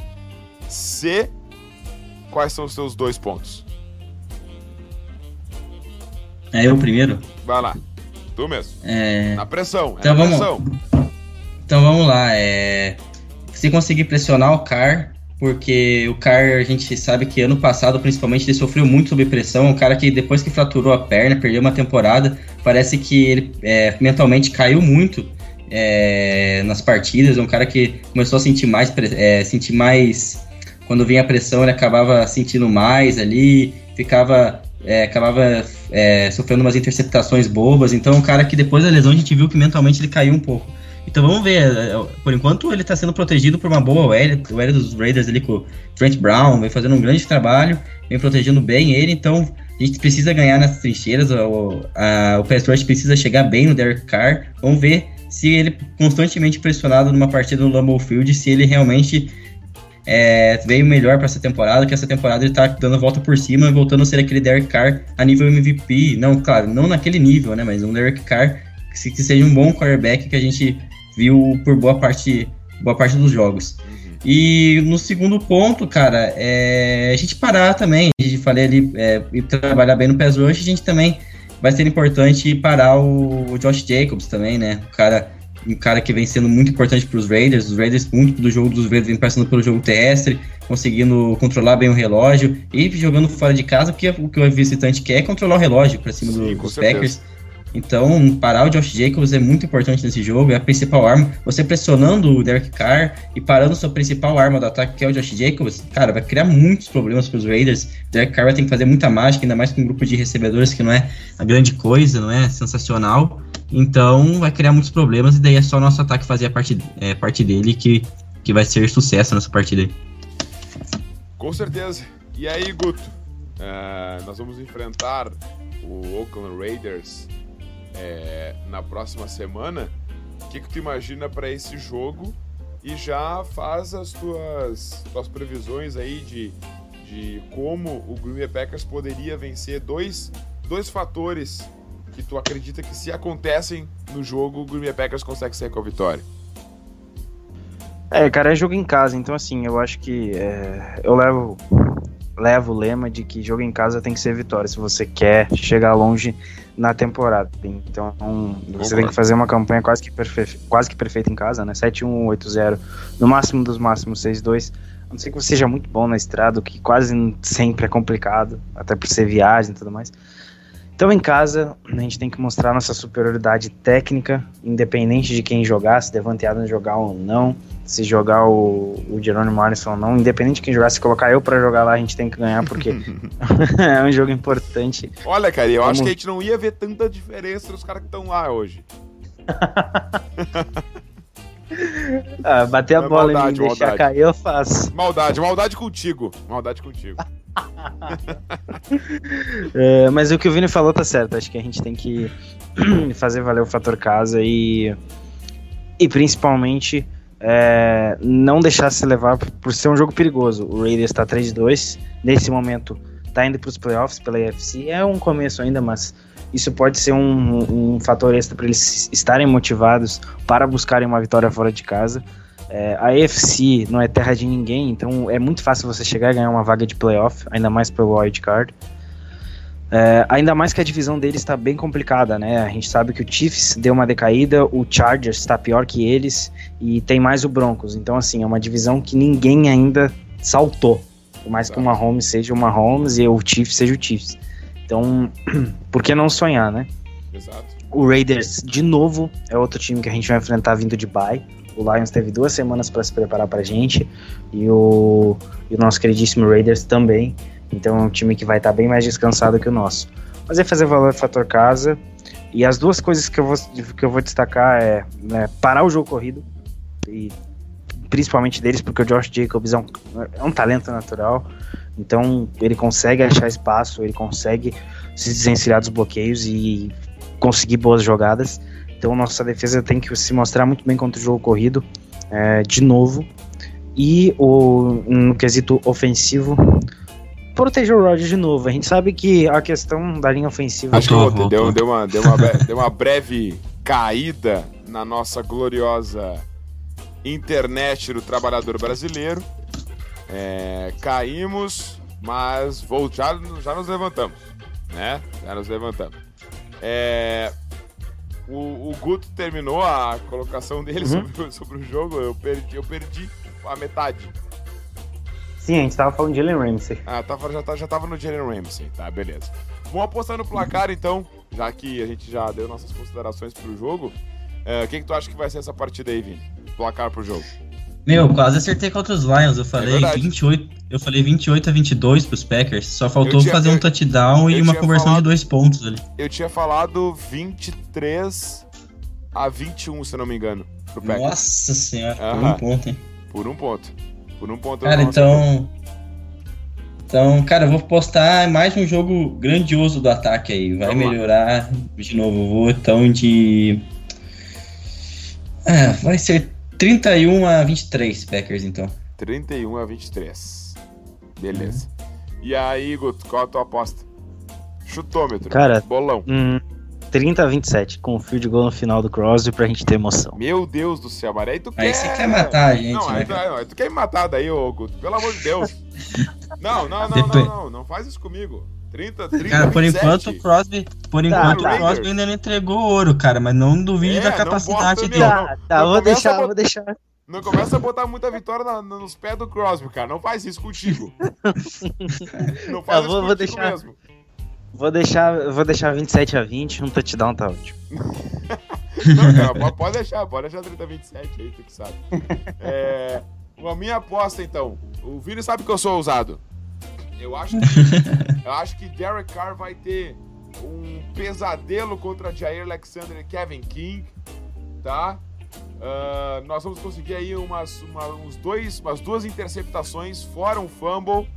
se quais são os seus dois pontos? É eu primeiro? Vai lá. Tu mesmo. É... Na pressão. É Então na vamos- pressão. Então vamos lá. É... Se conseguir pressionar o Car, porque o Car a gente sabe que ano passado, principalmente, ele sofreu muito sob pressão. Um cara que depois que fraturou a perna, perdeu uma temporada, parece que ele é, mentalmente caiu muito é, é, nas partidas, é um cara que começou a sentir mais, é, sentir mais quando vinha a pressão ele acabava sentindo mais ali, ficava é, acabava é, sofrendo umas interceptações bobas, então um cara que depois da lesão a gente viu que mentalmente ele caiu um pouco. Então vamos ver, é, é, por enquanto ele está sendo protegido por uma boa OL, o L dos Raiders ali com o Trent Brown, vem fazendo um grande trabalho, vem protegendo bem ele, então a gente precisa ganhar nessas trincheiras, o, a, o Pass Rush precisa chegar bem no Derek Carr, vamos ver se ele constantemente pressionado numa partida no Lambeau Field, se ele realmente é, veio melhor para essa temporada, que essa temporada ele tá dando a volta por cima, voltando a ser aquele Derek Carr a nível MVP. Não, claro, não naquele nível, né? Mas um Derek Carr que, que seja um bom quarterback que a gente viu por boa parte, boa parte dos jogos. E no segundo ponto, cara, é a gente parar também. A gente falei ali, é, e trabalhar bem no pass rush, a gente também vai ser importante parar o, o Josh Jacobs também, né? O cara um cara que vem sendo muito importante para os Raiders. Os Raiders, muito do jogo dos Raiders, vem passando pelo jogo terrestre, conseguindo controlar bem o relógio e jogando fora de casa, porque o que o visitante quer é controlar o relógio para cima Sim, do, dos Packers. Então, parar o Josh Jacobs é muito importante nesse jogo, é a principal arma. Você pressionando o Derek Carr e parando sua principal arma do ataque, que é o Josh Jacobs, cara, vai criar muitos problemas para os Raiders. O Derek Carr vai ter que fazer muita mágica, ainda mais com um grupo de recebedores que não é a grande coisa, não é sensacional. Então, vai criar muitos problemas e daí é só nosso ataque fazer a parte, é, parte dele que, que vai ser sucesso nessa partida aí. Com certeza. E aí, Guto? Uh, nós vamos enfrentar o Oakland Raiders é, na próxima semana, o que, que tu imagina para esse jogo? E já faz as tuas, tuas previsões aí de, de como o Green Bay Packers poderia vencer dois, dois fatores que tu acredita que se acontecem no jogo, o Green Bay Packers consegue sair com a vitória. É, cara, é jogo em casa, então assim, eu acho que é, eu levo levo o lema de que jogo em casa tem que ser vitória se você quer chegar longe na temporada. Então, você tem que fazer uma campanha quase que, perfe quase que perfeita em casa, né? 7-1, 8-0, no máximo dos máximos 6-2. A não ser que você seja muito bom na estrada, o que quase sempre é complicado, até por ser viagem e tudo mais. Então, em casa, a gente tem que mostrar nossa superioridade técnica, independente de quem jogar, se Devante Adams jogar ou não, se jogar o, o Jerônimo Alisson ou não, independente de quem jogar, se colocar eu para jogar lá, a gente tem que ganhar, porque é um jogo importante. Olha, cara, eu Vamos... acho que a gente não ia ver tanta diferença nos caras que estão lá hoje. ah, bater a bola maldade, e me deixar maldade. cair, eu faço. Maldade, maldade contigo. Maldade contigo. é, mas o que o Vini falou tá certo. Acho que a gente tem que fazer valer o fator casa e, e principalmente é, não deixar se levar por ser um jogo perigoso. O Raiders está 3-2, nesse momento tá indo para os playoffs pela AFC. É um começo ainda, mas isso pode ser um, um fator extra para eles estarem motivados para buscarem uma vitória fora de casa. É, a AFC não é terra de ninguém, então é muito fácil você chegar e ganhar uma vaga de playoff, ainda mais pelo wild card. É, ainda mais que a divisão deles está bem complicada, né? A gente sabe que o Chiefs deu uma decaída, o Chargers está pior que eles e tem mais o Broncos. Então, assim, é uma divisão que ninguém ainda saltou. Por mais que o Mahomes seja o Mahomes e o Chiefs seja o Chiefs. Então, por que não sonhar, né? Exato. O Raiders, de novo, é outro time que a gente vai enfrentar vindo de bye. O Lions teve duas semanas para se preparar para a gente e o, e o nosso queridíssimo Raiders também. Então é um time que vai estar tá bem mais descansado que o nosso. Mas é fazer valor fator casa. E as duas coisas que eu vou, que eu vou destacar é né, parar o jogo corrido, e principalmente deles, porque o Josh Jacobs é um, é um talento natural. Então ele consegue achar espaço, ele consegue se desencilhar dos bloqueios e conseguir boas jogadas. Então nossa defesa tem que se mostrar muito bem contra o jogo corrido, é, de novo. E o, no quesito ofensivo, proteger o Rodgers de novo. A gente sabe que a questão da linha ofensiva. Acho que deu, deu, uma, deu, uma, deu uma breve caída na nossa gloriosa internet do trabalhador brasileiro. É, caímos, mas vou, já, já nos levantamos. Né? Já nos levantamos. É, o, o Guto terminou a colocação dele uhum. sobre, sobre o jogo, eu perdi, eu perdi a metade. Sim, a gente tava falando de Jalen Ramsey. Ah, tava, já, já tava no Jalen Ramsey, tá, beleza. Vamos apostar no placar então, já que a gente já deu nossas considerações pro jogo. É, O que, que tu acha que vai ser essa partida aí, Vini? Placar pro jogo. Meu, quase acertei contra os Lions. Eu falei verdade. 28, eu falei 28 a 22 pros Packers. Só faltou tinha- fazer um touchdown eu e uma conversão falado- de dois pontos ali. Eu tinha falado 23 a 21, se eu não me engano, pro Packers. Nossa senhora, por um ponto, hein? Por um ponto. Por um ponto. Cara, então. Então, cara, eu vou postar mais um jogo grandioso do ataque aí. Vai Vamos lá. melhorar de novo. Vou então de. Ah, vai ser 31 a 23 Packers, então. 31 a 23. Beleza. E aí, Guto, qual a tua aposta? Chutômetro. Cara, Bolão. Hum, 30 a 27, com o field goal no final do Crosby pra gente ter emoção. Meu Deus do céu, mas aí tu Aí quer... você quer matar a gente, não, né, aí não, aí tu quer me matar daí, ô Guto. Pelo amor de Deus. não, não, não, não, Depois- não. Não faz isso comigo. 30, 30, Cara, por 27. enquanto o Crosby, por enquanto Raiders. o Crosby ainda não entregou ouro, cara, mas não duvide É, da capacidade dele. Tá, tá, não vou começa a deixar, botar- vou deixar. Não começa a botar muita vitória na- nos pés do Crosby, cara. Não faz isso contigo. não faz Eu isso vou- vou contigo deixar. mesmo. Vou deixar, vou deixar 27 a 20, um touchdown tá ótimo. Não, cara, po- pode deixar, pode deixar 30 27 aí, tu que sabe. É, a minha aposta, então. O Vini sabe que eu sou ousado. Eu acho que, eu acho que Derek Carr vai ter um pesadelo contra Jair Alexander e Kevin King, tá? Ah, nós vamos conseguir aí umas, uma- uns dois, umas duas interceptações, fora um fumble.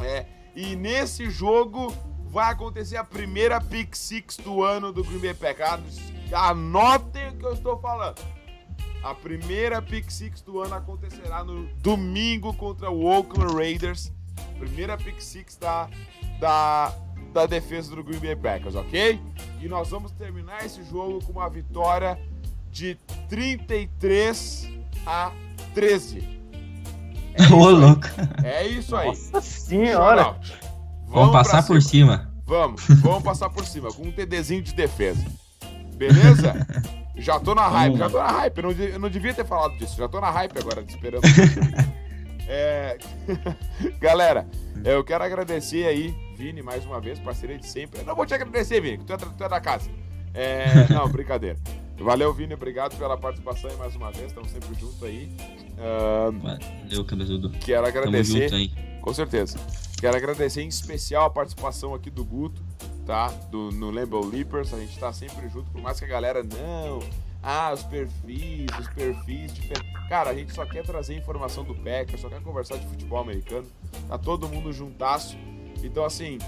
É, e nesse jogo vai acontecer a primeira pick six do ano do Green Bay Packers. Anotem o que eu estou falando. A primeira pick six do ano acontecerá no domingo contra o Oakland Raiders. Primeira pick six da, da, da defesa do Green Bay Packers, ok? E nós vamos terminar esse jogo com uma vitória de 33 a 13. É Ô, louco. É isso aí. Nossa senhora. Vamos pra passar por cima. Vamos, vamos passar por cima, com um TDzinho de defesa. Beleza? Já tô na hype, já tô na hype. Eu não, eu não devia ter falado disso, já tô na hype agora, esperando. É, Galera, eu quero agradecer aí, Vini, mais uma vez, parceria de sempre. Eu não vou te agradecer, Vini, que tu é, tu é da casa. É, não, brincadeira. Valeu, Vini, obrigado pela participação aí mais uma vez, estamos sempre juntos aí. Ah, Valeu, cabeçudo. quero Tamo agradecer. junto aí. Com certeza. Quero agradecer em especial a participação aqui do Guto, tá? Do, no Lambo Leapers. A gente tá sempre junto, por mais que a galera não. Ah, os perfis, os perfis diferentes. Cara, a gente só quer trazer informação do Packers, só quer conversar de futebol americano. Tá todo mundo juntasso. Então, assim,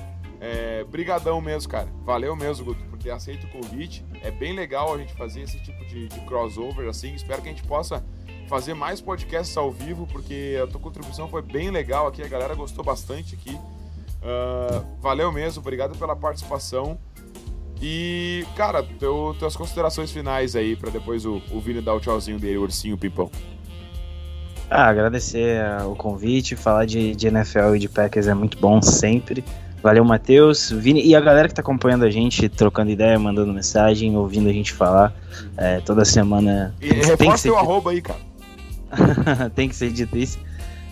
é, brigadão mesmo, cara. Valeu mesmo, Guto, por ter aceito o convite. É bem legal a gente fazer esse tipo de, de crossover, assim. Espero que a gente possa fazer mais podcasts ao vivo, porque a tua contribuição foi bem legal aqui, a galera gostou bastante aqui. Ah, valeu mesmo, obrigado pela participação. E, cara, teu, tuas considerações finais aí, pra depois o, o Vini dar o tchauzinho dele, o ursinho pimpão. Ah, agradecer o convite, falar de, de NFL e de Packers é muito bom sempre. Valeu, Matheus, Vini e a galera que tá acompanhando a gente, trocando ideia, mandando mensagem, ouvindo a gente falar é, toda semana. E tem, que reforça ser teu dito, arroba aí, cara. tem que ser dito isso.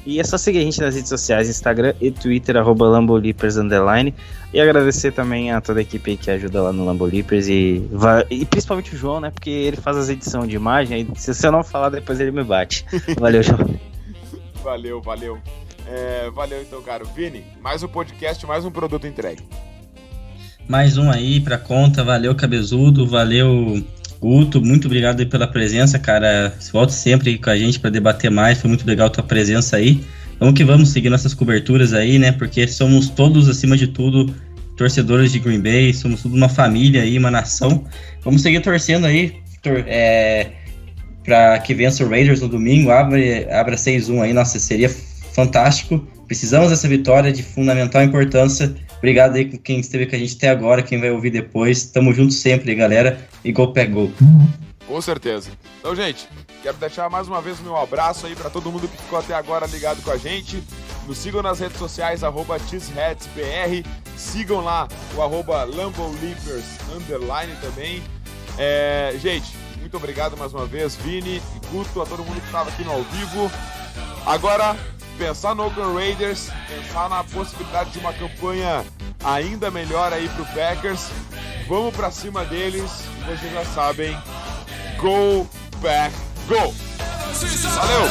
E é só seguir a gente nas redes sociais, Instagram e Twitter, arroba Lambolipers underline. E agradecer também a toda a equipe que ajuda lá no Lambolipers e, e principalmente o João, né? Porque ele faz as edições de imagem, se eu não falar, depois ele me bate. Valeu, João. Valeu, valeu. É, valeu então, cara. Vini, mais um podcast, mais um produto entregue. Mais um aí pra conta. Valeu, Cabezudo. Valeu, Guto. Muito obrigado pela presença, cara. Volte sempre com a gente pra debater mais. Foi muito legal a tua presença aí. Vamos que vamos seguir nossas coberturas aí, né? Porque somos todos, acima de tudo, torcedores de Green Bay. Somos tudo uma família aí, uma nação. Vamos seguir torcendo aí. Tor é, pra que vença o Raiders no domingo. Abre, abra 6-1 aí. Nossa, seria fantástico. Precisamos dessa vitória de fundamental importância. Obrigado aí com quem esteve com a gente até agora, quem vai ouvir depois. Tamo junto sempre, galera. E gol pé gol. Com certeza. Então, gente, quero deixar mais uma vez o meu abraço aí pra todo mundo que ficou até agora ligado com a gente. Nos sigam nas redes sociais, arroba. Sigam lá o arroba lamboleapers, underline também. É, gente, muito obrigado mais uma vez, Vini e Guto, a todo mundo que estava aqui no ao vivo. Agora, pensar no Oakland Raiders, pensar na possibilidade de uma campanha ainda melhor aí pro Packers. Vamos pra cima deles, vocês já sabem, Go Pack Go! Valeu!